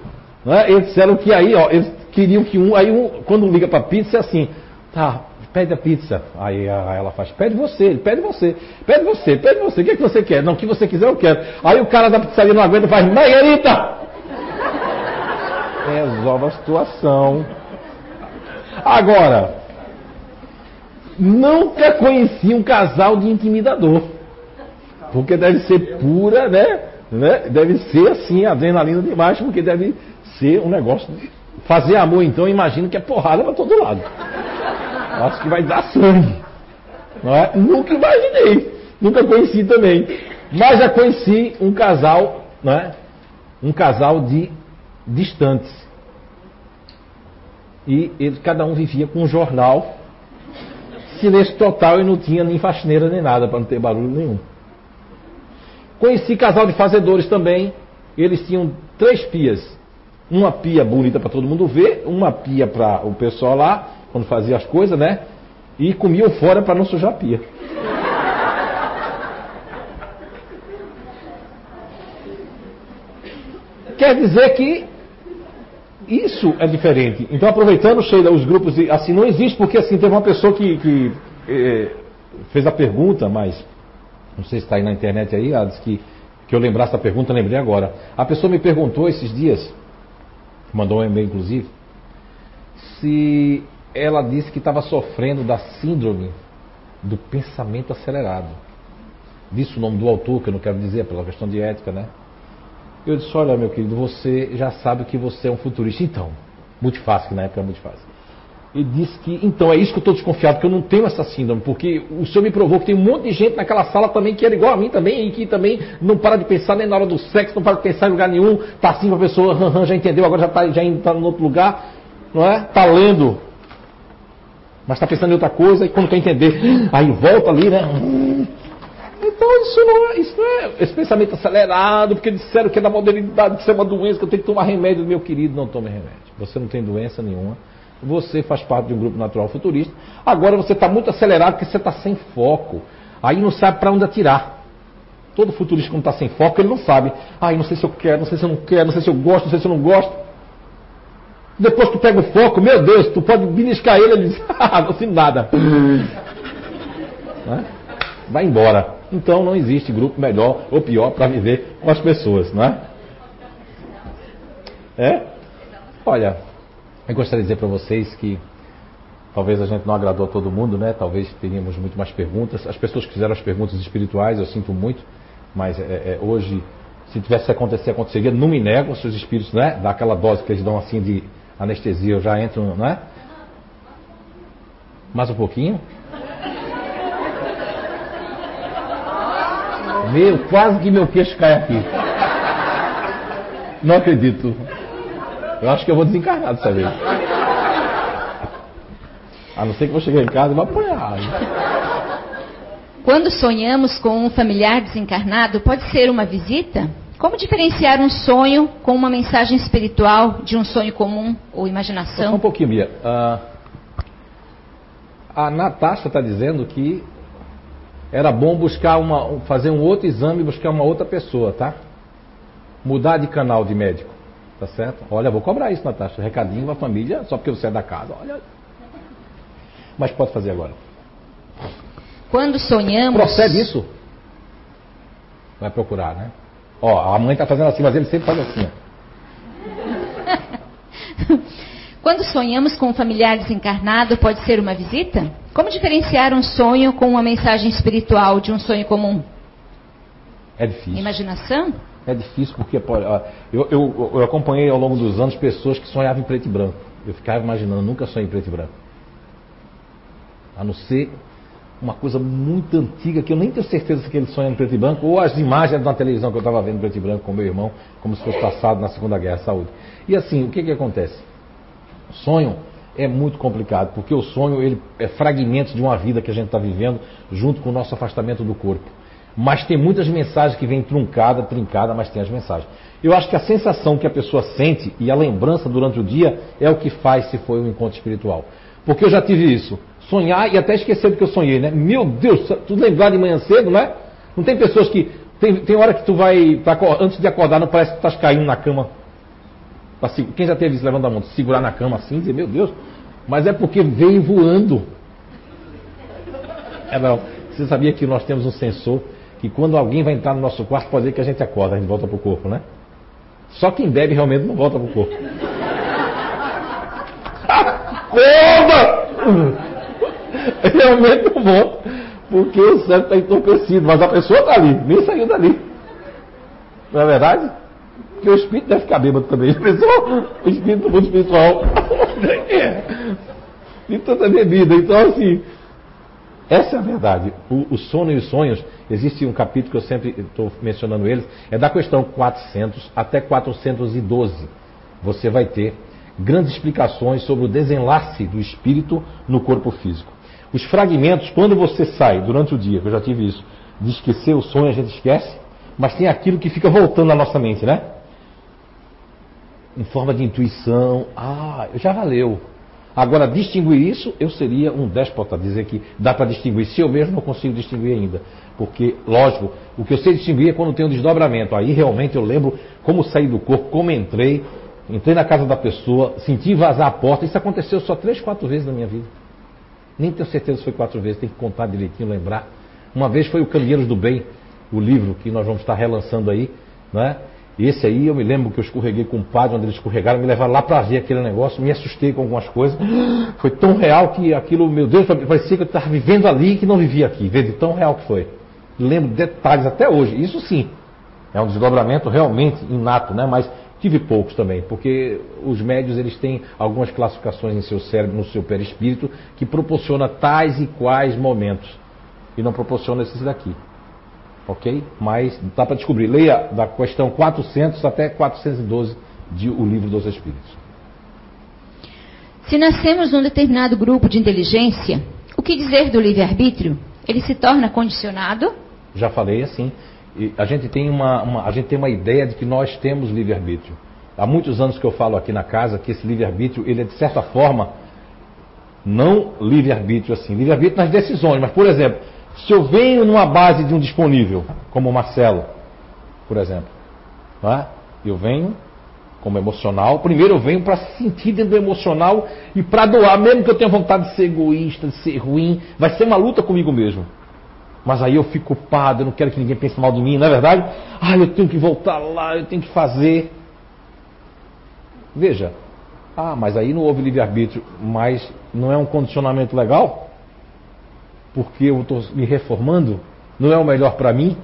Né? Eles disseram que aí, ó, eles queriam que um, aí um, quando liga para pizza é assim, tá, pede a pizza. Aí ela faz, pede você, pede você, pede você, pede você, o que, é que você quer? Não, o que você quiser eu quero. Aí o cara da pizzaria não aguenta e faz, Margarita! Resolve a situação. Agora, nunca conheci um casal de intimidador. Porque deve ser pura, né? né? Deve ser assim, adrenalina demais, porque deve ser um negócio. Fazer amor, então, imagino que é porrada para todo lado. Acho que vai dar sangue. Não é? Nunca imaginei. Nunca conheci também. Mas já conheci um casal, né? Um casal de distantes. E ele, cada um vivia com um jornal, silêncio total e não tinha nem faxineira nem nada, para não ter barulho nenhum. Conheci casal de fazedores também. Eles tinham três pias. Uma pia bonita para todo mundo ver, uma pia para o pessoal lá, quando fazia as coisas, né? E comiam fora para não sujar a pia. Quer dizer que isso é diferente. Então, aproveitando, Sheila, os grupos, assim, não existe, porque assim, teve uma pessoa que, que eh, fez a pergunta, mas não sei se está aí na internet aí, ela disse que, que eu lembrasse da pergunta, lembrei agora. A pessoa me perguntou esses dias, mandou um e-mail inclusive, se ela disse que estava sofrendo da síndrome do pensamento acelerado. Disse o nome do autor, que eu não quero dizer, pela questão de ética, né? Eu disse, olha meu querido, você já sabe que você é um futurista. Então, muito fácil, que na época era muito fácil. Ele disse que, então, é isso que eu estou desconfiado, que eu não tenho essa síndrome, porque o senhor me provou que tem um monte de gente naquela sala também que era igual a mim também, e que também não para de pensar nem na hora do sexo, não para de pensar em lugar nenhum, tá assim a pessoa, hum, hum, já entendeu, agora já está já tá em outro lugar, não é? Está lendo, mas está pensando em outra coisa, e quando quer entender, aí volta ali, né? Então isso não é, isso não é esse pensamento acelerado, porque disseram que é da modernidade, que isso é uma doença, que eu tenho que tomar remédio, meu querido, não tome remédio. Você não tem doença nenhuma. Você faz parte de um grupo natural futurista. Agora você está muito acelerado porque você está sem foco. Aí não sabe para onde atirar. Todo futurista, quando está sem foco, ele não sabe. Ah, não sei se eu quero, não sei se eu não quero, não sei se eu gosto, não sei se eu não gosto. Depois tu pega o foco, meu Deus, tu pode beliscar ele e diz, ah, não sei nada. Né? Vai embora. Então não existe grupo melhor ou pior para viver com as pessoas, não é? É? Olha, eu gostaria de dizer para vocês que talvez a gente não agradou a todo mundo, né? Talvez teríamos muito mais perguntas. As pessoas que fizeram as perguntas espirituais, eu sinto muito, mas é, é, hoje, se tivesse acontecer, aconteceria. Não me nego, os seus espíritos, né? Dá aquela dose que eles dão assim de anestesia, eu já entro, né? Mais um pouquinho. Meu, quase que meu queixo cai aqui. Não acredito. Eu acho que eu vou desencarnar dessa vez. A não ser que eu vou chegar em casa e vou apanhar. Quando sonhamos com um familiar desencarnado, pode ser uma visita? Como diferenciar um sonho com uma mensagem espiritual de um sonho comum ou imaginação? Só um pouquinho, Mia. Uh, a Natasha está dizendo que era bom buscar uma, fazer um outro exame e buscar uma outra pessoa, tá? Mudar de canal de médico, tá certo? Olha, vou cobrar isso, Natasha. Recadinho pra família, só porque você é da casa, olha. Mas pode fazer agora. Quando sonhamos. Procede isso? Vai procurar, né? Ó, a mãe tá fazendo assim, mas ele sempre faz assim. Quando sonhamos com um familiar desencarnado, pode ser uma visita? Como diferenciar um sonho com uma mensagem espiritual de um sonho comum? É difícil. Imaginação? É difícil porque eu, eu, eu, acompanhei ao longo dos anos pessoas que sonhavam em preto e branco. Eu ficava imaginando, nunca sonhei em preto e branco. A não ser uma coisa muito antiga que eu nem tenho certeza se aquele sonho é em preto e branco ou as imagens na televisão que eu estava vendo em preto e branco com meu irmão, como se fosse passado na Segunda Guerra Saúde. E assim, o que, que acontece? Sonho é muito complicado, porque o sonho ele é fragmentos de uma vida que a gente está vivendo junto com o nosso afastamento do corpo. Mas tem muitas mensagens que vêm truncada, trincada, mas tem as mensagens. Eu acho que a sensação que a pessoa sente e a lembrança durante o dia é o que faz se foi um encontro espiritual. Porque eu já tive isso. Sonhar e até esquecer do que eu sonhei, né? Meu Deus, tu lembrar de manhã cedo, né? Não tem pessoas que. Tem, tem hora que tu vai. Antes de acordar, não parece que tu estás caindo na cama quem já teve isso, levanta a mão, segurar na cama assim, dizer, meu Deus, mas é porque veio voando. É não. Você sabia que nós temos um sensor que quando alguém vai entrar no nosso quarto pode dizer que a gente acorda, a gente volta para o corpo, né? Só quem bebe realmente não volta para o corpo. Acorda! realmente não volta, porque o cérebro está entorpecido, mas a pessoa está ali, nem saiu dali. Não é verdade? Porque o espírito deve ficar bêbado também. Pensou? O espírito do mundo espiritual. é. E tanta bebida. Então, assim. Essa é a verdade. O, o sono e os sonhos, existe um capítulo que eu sempre estou mencionando eles, é da questão 400 até 412. Você vai ter grandes explicações sobre o desenlace do espírito no corpo físico. Os fragmentos, quando você sai durante o dia, que eu já tive isso, de esquecer o sonho, a gente esquece, mas tem aquilo que fica voltando na nossa mente, né? Em forma de intuição. Ah, já valeu. Agora, distinguir isso, eu seria um déspota, dizer que dá para distinguir. Se eu mesmo não consigo distinguir ainda. Porque, lógico, o que eu sei distinguir é quando tem um desdobramento. Aí realmente eu lembro como saí do corpo, como entrei, entrei na casa da pessoa, senti vazar a porta. Isso aconteceu só três, quatro vezes na minha vida. Nem tenho certeza se foi quatro vezes, tem que contar direitinho, lembrar. Uma vez foi o Caminheiros do Bem, o livro que nós vamos estar relançando aí, Esse aí eu me lembro que eu escorreguei com o padre, onde eles escorregaram, me levaram lá para ver aquele negócio, me assustei com algumas coisas. Foi tão real que aquilo, meu Deus, parecia que eu estava vivendo ali que não vivia aqui. Veja tão real que foi. Lembro detalhes até hoje. Isso sim, é um desdobramento realmente inato, né? Mas tive poucos também, porque os médios eles têm algumas classificações em seu cérebro, no seu perispírito, que proporciona tais e quais momentos. E não proporciona esses daqui ok? Mas dá para descobrir. Leia da questão 400 até 412 de O Livro dos Espíritos. Se nascemos num determinado grupo de inteligência, o que dizer do livre-arbítrio? Ele se torna condicionado? Já falei assim. a gente tem uma, uma, a gente tem uma ideia de que nós temos livre-arbítrio. Há muitos anos que eu falo aqui na casa que esse livre-arbítrio, ele é de certa forma, não livre-arbítrio assim, livre-arbítrio nas decisões, mas por exemplo, se eu venho numa base de um disponível, como o Marcelo, por exemplo, é? eu venho como emocional, primeiro eu venho para sentir dentro do emocional e para doar, mesmo que eu tenha vontade de ser egoísta, de ser ruim, vai ser uma luta comigo mesmo. Mas aí eu fico culpado, eu não quero que ninguém pense mal de mim, não é verdade? Ah, eu tenho que voltar lá, eu tenho que fazer. Veja, ah, mas aí não houve livre-arbítrio, mas não é um condicionamento legal? Porque eu estou me reformando, não é o melhor para mim?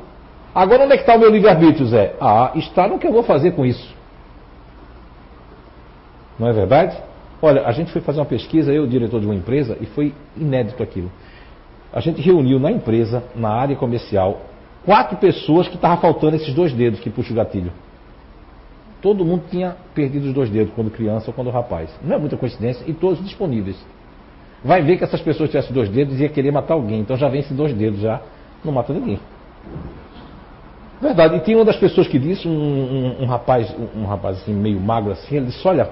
Agora onde é que está o meu livre-arbítrio, Zé? Ah, está no que eu vou fazer com isso. Não é verdade? Olha, a gente foi fazer uma pesquisa, eu, diretor de uma empresa, e foi inédito aquilo. A gente reuniu na empresa, na área comercial, quatro pessoas que estavam faltando esses dois dedos que puxa o gatilho. Todo mundo tinha perdido os dois dedos quando criança ou quando rapaz. Não é muita coincidência, e todos disponíveis vai ver que essas pessoas tivessem dois dedos e ia querer matar alguém. Então já esses dois dedos, já não mata ninguém. Verdade. E tinha uma das pessoas que disse, um, um, um rapaz, um, um rapaz assim, meio magro assim, ele disse, olha,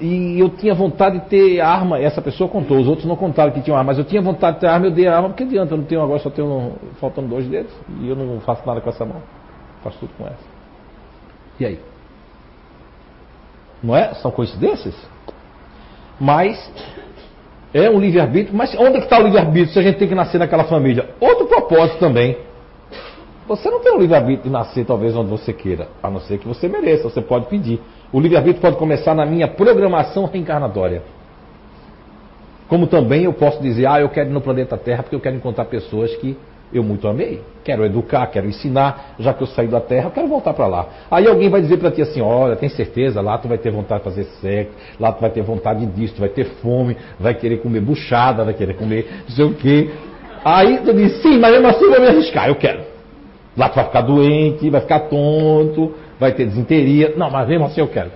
e eu tinha vontade de ter arma, essa pessoa contou, os outros não contaram que tinham arma, mas eu tinha vontade de ter arma, eu dei a arma, porque adianta, eu não tenho agora, só tenho faltando dois dedos, e eu não faço nada com essa mão. Faço tudo com essa. E aí? Não é? São coincidências? Mas é um livre-arbítrio, mas onde é que está o livre-arbítrio se a gente tem que nascer naquela família? Outro propósito também. Você não tem o livre-arbítrio de nascer talvez onde você queira, a não ser que você mereça, você pode pedir. O livre-arbítrio pode começar na minha programação reencarnatória. Como também eu posso dizer, ah, eu quero ir no planeta Terra porque eu quero encontrar pessoas que eu muito amei. Quero educar, quero ensinar, já que eu saí da terra, quero voltar para lá. Aí alguém vai dizer para ti assim: olha, tem certeza, lá tu vai ter vontade de fazer sexo, lá tu vai ter vontade disso, tu vai ter fome, vai querer comer buchada, vai querer comer não sei o quê. Aí tu diz: sim, mas mesmo assim eu vou me arriscar, eu quero. Lá tu vai ficar doente, vai ficar tonto, vai ter desinteria. Não, mas mesmo assim eu quero.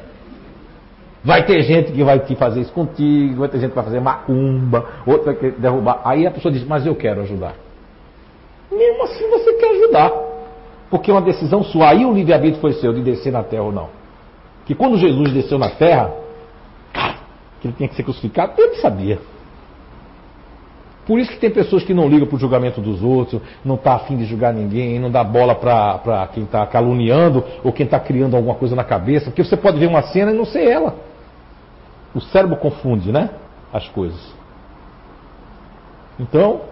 Vai ter gente que vai te fazer isso contigo, vai ter gente que vai fazer macumba, outro vai querer derrubar. Aí a pessoa diz: mas eu quero ajudar mesmo assim você quer ajudar. Porque uma decisão sua. Aí o livre-arbítrio foi seu de descer na terra ou não. Que quando Jesus desceu na terra, que ele tinha que ser crucificado, ele sabia. Por isso que tem pessoas que não ligam para o julgamento dos outros, não está afim de julgar ninguém, não dá bola para quem está caluniando ou quem está criando alguma coisa na cabeça, porque você pode ver uma cena e não ser ela. O cérebro confunde, né? As coisas. Então,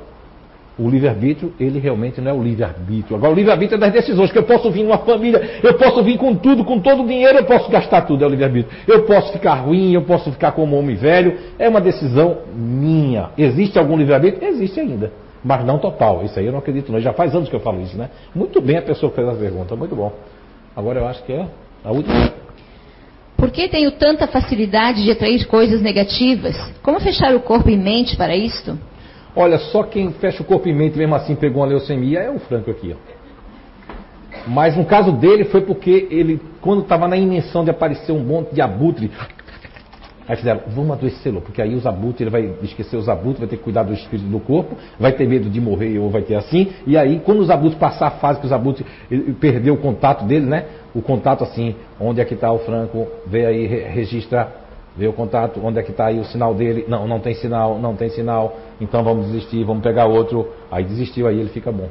o livre-arbítrio, ele realmente não é o livre-arbítrio. Agora, o livre-arbítrio é das decisões, que eu posso vir numa família, eu posso vir com tudo, com todo o dinheiro, eu posso gastar tudo, é o livre-arbítrio. Eu posso ficar ruim, eu posso ficar como homem velho, é uma decisão minha. Existe algum livre-arbítrio? Existe ainda, mas não total. Isso aí eu não acredito não. Já faz anos que eu falo isso, né? Muito bem a pessoa que fez a pergunta, muito bom. Agora eu acho que é a última. Por que tenho tanta facilidade de atrair coisas negativas? Como fechar o corpo e mente para isto? Olha, só quem fecha o corpo e mente mesmo assim pegou uma leucemia é o Franco aqui. Ó. Mas no caso dele foi porque ele, quando estava na invenção de aparecer um monte de abutre, aí fizeram, vamos adoecê-lo, porque aí os abutres, ele vai esquecer os abutres, vai ter que cuidar do espírito do corpo, vai ter medo de morrer ou vai ter assim, e aí quando os abutres passar a fase que os abutres perdeu o contato dele, né? O contato assim, onde é que está o Franco, vê aí, registra, vê o contato, onde é que está aí o sinal dele, não, não tem sinal, não tem sinal, então vamos desistir, vamos pegar outro, aí desistiu, aí ele fica bom.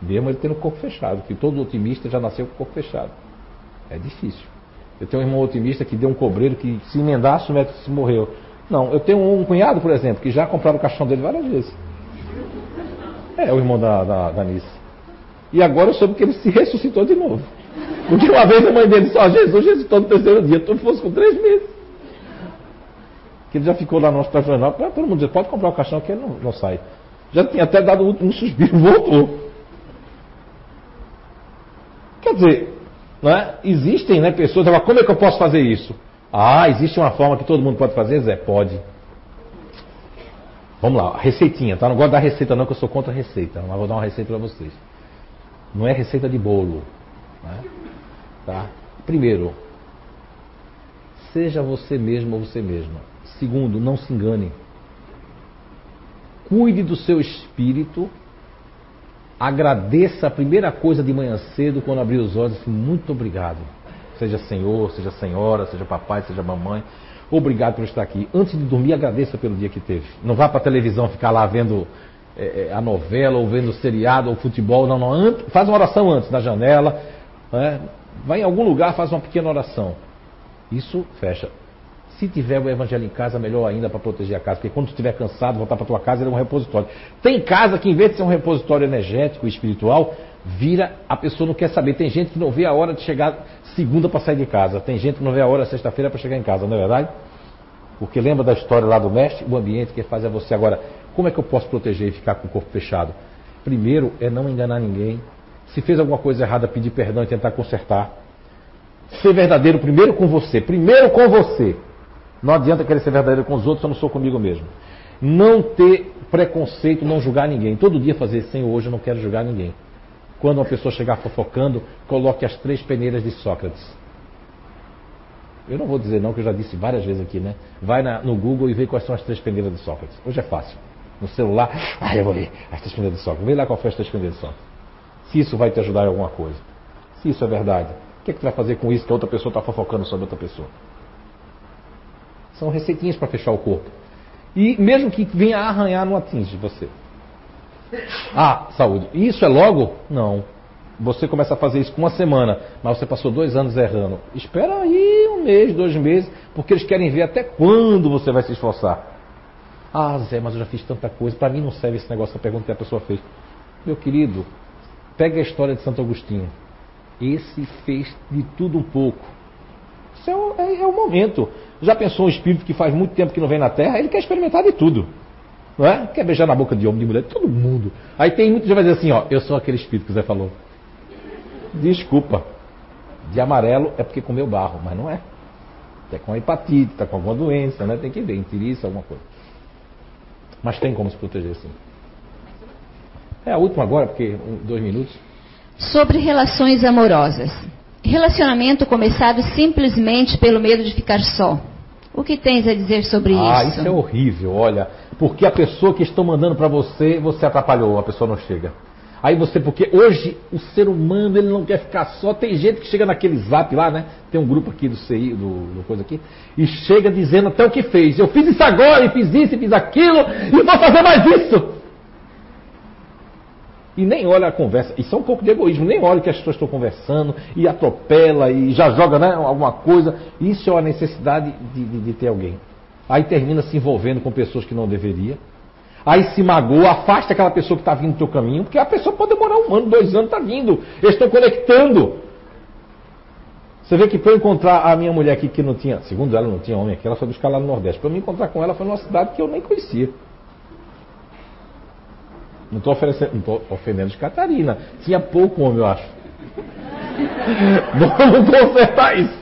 Mesmo ele tendo o corpo fechado, que todo otimista já nasceu com o corpo fechado. É difícil. Eu tenho um irmão otimista que deu um cobreiro que se emendasse o médico se morreu. Não, eu tenho um cunhado, por exemplo, que já compraram o caixão dele várias vezes. É o irmão da, da, da Nice. E agora eu soube que ele se ressuscitou de novo. Porque uma vez a mãe dele disse, ó, oh, Jesus ressuscitou no terceiro dia, tu fosse com três meses. Que ele já ficou lá no hospital jornal, todo mundo diz, pode comprar o caixão que ele não, não sai. Já tinha até dado um suspiro, voltou. Quer dizer, né, existem né, pessoas, agora como é que eu posso fazer isso? Ah, existe uma forma que todo mundo pode fazer, Zé? Pode. Vamos lá, receitinha, tá? Não gosto da receita não, que eu sou contra a receita, mas vou dar uma receita para vocês. Não é receita de bolo. Né? Tá? Primeiro, seja você mesmo ou você mesma. Segundo, não se engane. Cuide do seu espírito agradeça a primeira coisa de manhã cedo, quando abrir os olhos, assim, muito obrigado. Seja senhor, seja senhora, seja papai, seja mamãe. Obrigado por estar aqui. Antes de dormir, agradeça pelo dia que teve. Não vá para a televisão ficar lá vendo é, é, a novela, ou vendo o seriado, ou futebol. Não, não. Antes, faz uma oração antes na janela. Né? Vai em algum lugar, faz uma pequena oração. Isso fecha. Se tiver o evangelho em casa, melhor ainda para proteger a casa, porque quando tu estiver cansado, voltar para tua casa, ele é um repositório. Tem casa que, em vez de ser um repositório energético e espiritual, vira, a pessoa não quer saber. Tem gente que não vê a hora de chegar segunda para sair de casa. Tem gente que não vê a hora sexta-feira para chegar em casa, não é verdade? Porque lembra da história lá do mestre? O ambiente que faz é você. Agora, como é que eu posso proteger e ficar com o corpo fechado? Primeiro é não enganar ninguém. Se fez alguma coisa errada, pedir perdão e tentar consertar. Ser verdadeiro primeiro com você. Primeiro com você. Não adianta querer ser verdadeiro com os outros eu não sou comigo mesmo. Não ter preconceito, não julgar ninguém. Todo dia fazer, Senhor, hoje eu não quero julgar ninguém. Quando uma pessoa chegar fofocando, coloque as três peneiras de Sócrates. Eu não vou dizer não, que eu já disse várias vezes aqui, né? Vai na, no Google e vê quais são as três peneiras de Sócrates. Hoje é fácil. No celular, ah, eu vou ver as três peneiras de Sócrates. Vê lá qual foi as três peneiras de Sócrates. Se isso vai te ajudar em alguma coisa. Se isso é verdade. O que, é que tu vai fazer com isso que outra pessoa está fofocando sobre outra pessoa? São receitinhas para fechar o corpo. E mesmo que venha arranhar, não atinge você. Ah, saúde. Isso é logo? Não. Você começa a fazer isso com uma semana, mas você passou dois anos errando. Espera aí um mês, dois meses, porque eles querem ver até quando você vai se esforçar. Ah, Zé, mas eu já fiz tanta coisa. Para mim não serve esse negócio, a pergunta que a pessoa fez. Meu querido, pega a história de Santo Agostinho. Esse fez de tudo um pouco. Isso é o, é, é o momento. Já pensou um espírito que faz muito tempo que não vem na Terra? Ele quer experimentar de tudo. Não é? Quer beijar na boca de homem, de mulher, de todo mundo. Aí tem muitos que vai dizer assim, ó, eu sou aquele espírito que o Zé falou. Desculpa. De amarelo é porque comeu barro, mas não é. Está com hepatite, está com alguma doença, né? Tem que ver, interessa alguma coisa. Mas tem como se proteger sim. É a última agora, porque dois minutos. Sobre relações amorosas. Relacionamento começado simplesmente pelo medo de ficar só. O que tens a dizer sobre ah, isso? Ah, isso é horrível, olha. Porque a pessoa que estão mandando para você, você atrapalhou, a pessoa não chega. Aí você, porque hoje o ser humano ele não quer ficar só. Tem gente que chega naquele zap lá, né? Tem um grupo aqui do CI, do, do coisa aqui, e chega dizendo até o que fez. Eu fiz isso agora, e fiz isso, e fiz aquilo, e vou fazer mais isso. E nem olha a conversa. Isso é um pouco de egoísmo. Nem olha o que as pessoas estão conversando e atropela e já joga né, alguma coisa. Isso é uma necessidade de, de, de ter alguém. Aí termina se envolvendo com pessoas que não deveria. Aí se magoa, afasta aquela pessoa que está vindo do teu caminho, porque a pessoa pode demorar um ano, dois anos, está vindo. Eles estão conectando. Você vê que para eu encontrar a minha mulher aqui, que não tinha, segundo ela, não tinha homem aqui, ela foi buscar lá no Nordeste. Para eu me encontrar com ela foi numa cidade que eu nem conhecia. Não estou oferecendo, não ofendendo de Catarina. Tinha pouco homem, eu acho. Vamos consertar isso.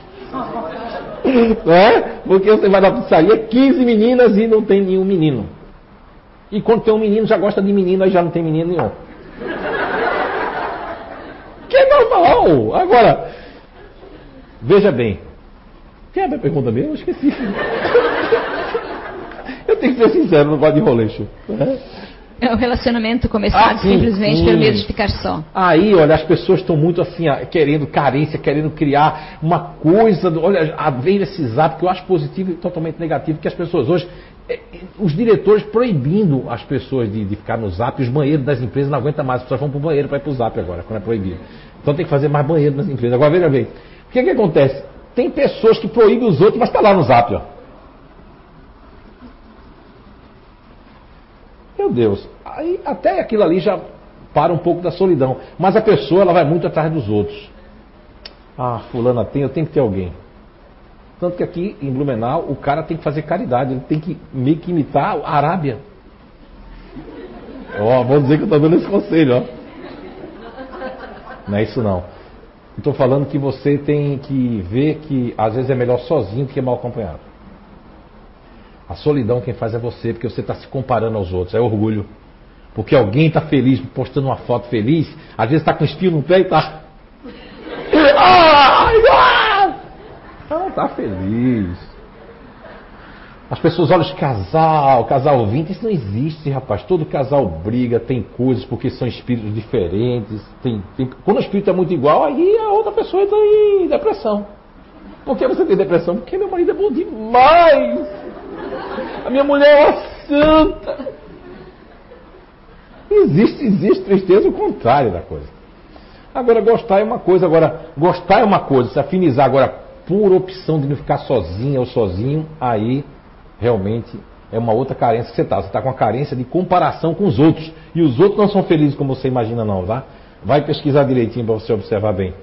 não é? Porque você vai na pizzaria, 15 meninas e não tem nenhum menino. E quando tem um menino, já gosta de menino, aí já não tem menino nenhum. Que é normal. Agora, veja bem. Quem é a minha pergunta mesmo? Eu esqueci. Eu tenho que ser sincero, não gosto de roleixo. Né? É o relacionamento começado Ah, sim, simplesmente sim. pelo medo de ficar só. Aí, olha, as pessoas estão muito assim, ah, querendo carência, querendo criar uma coisa. Olha, vem esse zap que eu acho positivo e totalmente negativo, que as pessoas hoje. eh, eh, Os diretores proibindo as pessoas de, de ficar no zap, os banheiros das empresas não aguentam mais, as pessoas vão para o banheiro para ir para o zap agora, quando é proibido. Então tem que fazer mais banheiro nas empresas. Agora veja bem, o que, que acontece? Tem pessoas que proíbem os outros, mas está lá no zap, ó. Meu Deus, aí até aquilo ali já para um pouco da solidão. Mas a pessoa ela vai muito atrás dos outros. Ah, fulana tem, eu tenho que ter alguém. Tanto que aqui em Blumenau o cara tem que fazer caridade, ele tem que meio que imitar a Arábia. Ó, vou dizer que eu estou dando esse conselho, ó. Não é isso não. Estou falando que você tem que ver que às vezes é melhor sozinho do que mal acompanhado. A solidão quem faz é você, porque você está se comparando aos outros, é orgulho. Porque alguém está feliz, postando uma foto feliz, às vezes está com espinho no pé e está. Não, está feliz. As pessoas olham de casal, casal 20, isso não existe, rapaz. Todo casal briga, tem coisas, porque são espíritos diferentes. Tem, tem- Quando o espírito é muito igual, aí a outra pessoa entra em depressão. Por que você tem depressão? Porque meu marido é bom demais. A minha mulher é uma santa. Existe, existe tristeza, o contrário da coisa. Agora, gostar é uma coisa, agora, gostar é uma coisa, se afinizar agora por opção de não ficar sozinha ou sozinho, aí realmente é uma outra carência que você está. Você está com a carência de comparação com os outros. E os outros não são felizes como você imagina, não, tá? Vai pesquisar direitinho para você observar bem.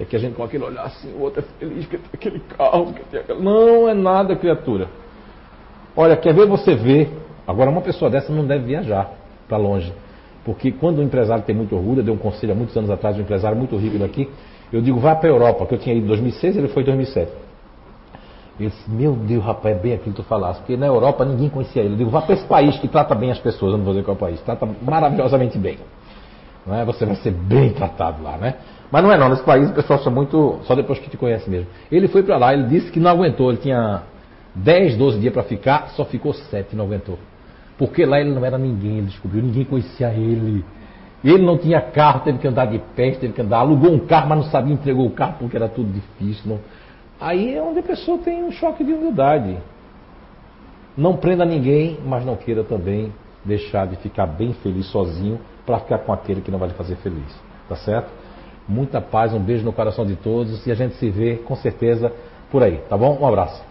É que a gente com aquele olhar assim, o outro é feliz que tem aquele carro, que tem aquele... Não é nada, criatura. Olha, quer ver você ver. Agora, uma pessoa dessa não deve viajar para longe. Porque quando o empresário tem muito orgulho, eu dei um conselho há muitos anos atrás, um empresário muito rico daqui, eu digo, vá para a Europa, que eu tinha ido em 2006, ele foi em 2007. Ele disse, meu Deus, rapaz, é bem aquilo que tu falaste, porque na Europa ninguém conhecia ele. Eu digo, vá para esse país que trata bem as pessoas, eu não vou dizer qual é o país, trata maravilhosamente bem. Não é? Você vai ser bem tratado lá, né? Mas não é não, nesse país o pessoal só muito, só depois que te conhece mesmo. Ele foi para lá, ele disse que não aguentou, ele tinha 10, 12 dias para ficar, só ficou 7 não aguentou. Porque lá ele não era ninguém, ele descobriu, ninguém conhecia ele. Ele não tinha carro, teve que andar de pé, teve que andar, alugou um carro, mas não sabia, entregou o carro porque era tudo difícil. Não. Aí é onde a pessoa tem um choque de humildade. Não prenda ninguém, mas não queira também deixar de ficar bem feliz sozinho para ficar com aquele que não vai lhe fazer feliz. Tá certo? Muita paz, um beijo no coração de todos e a gente se vê com certeza por aí, tá bom? Um abraço.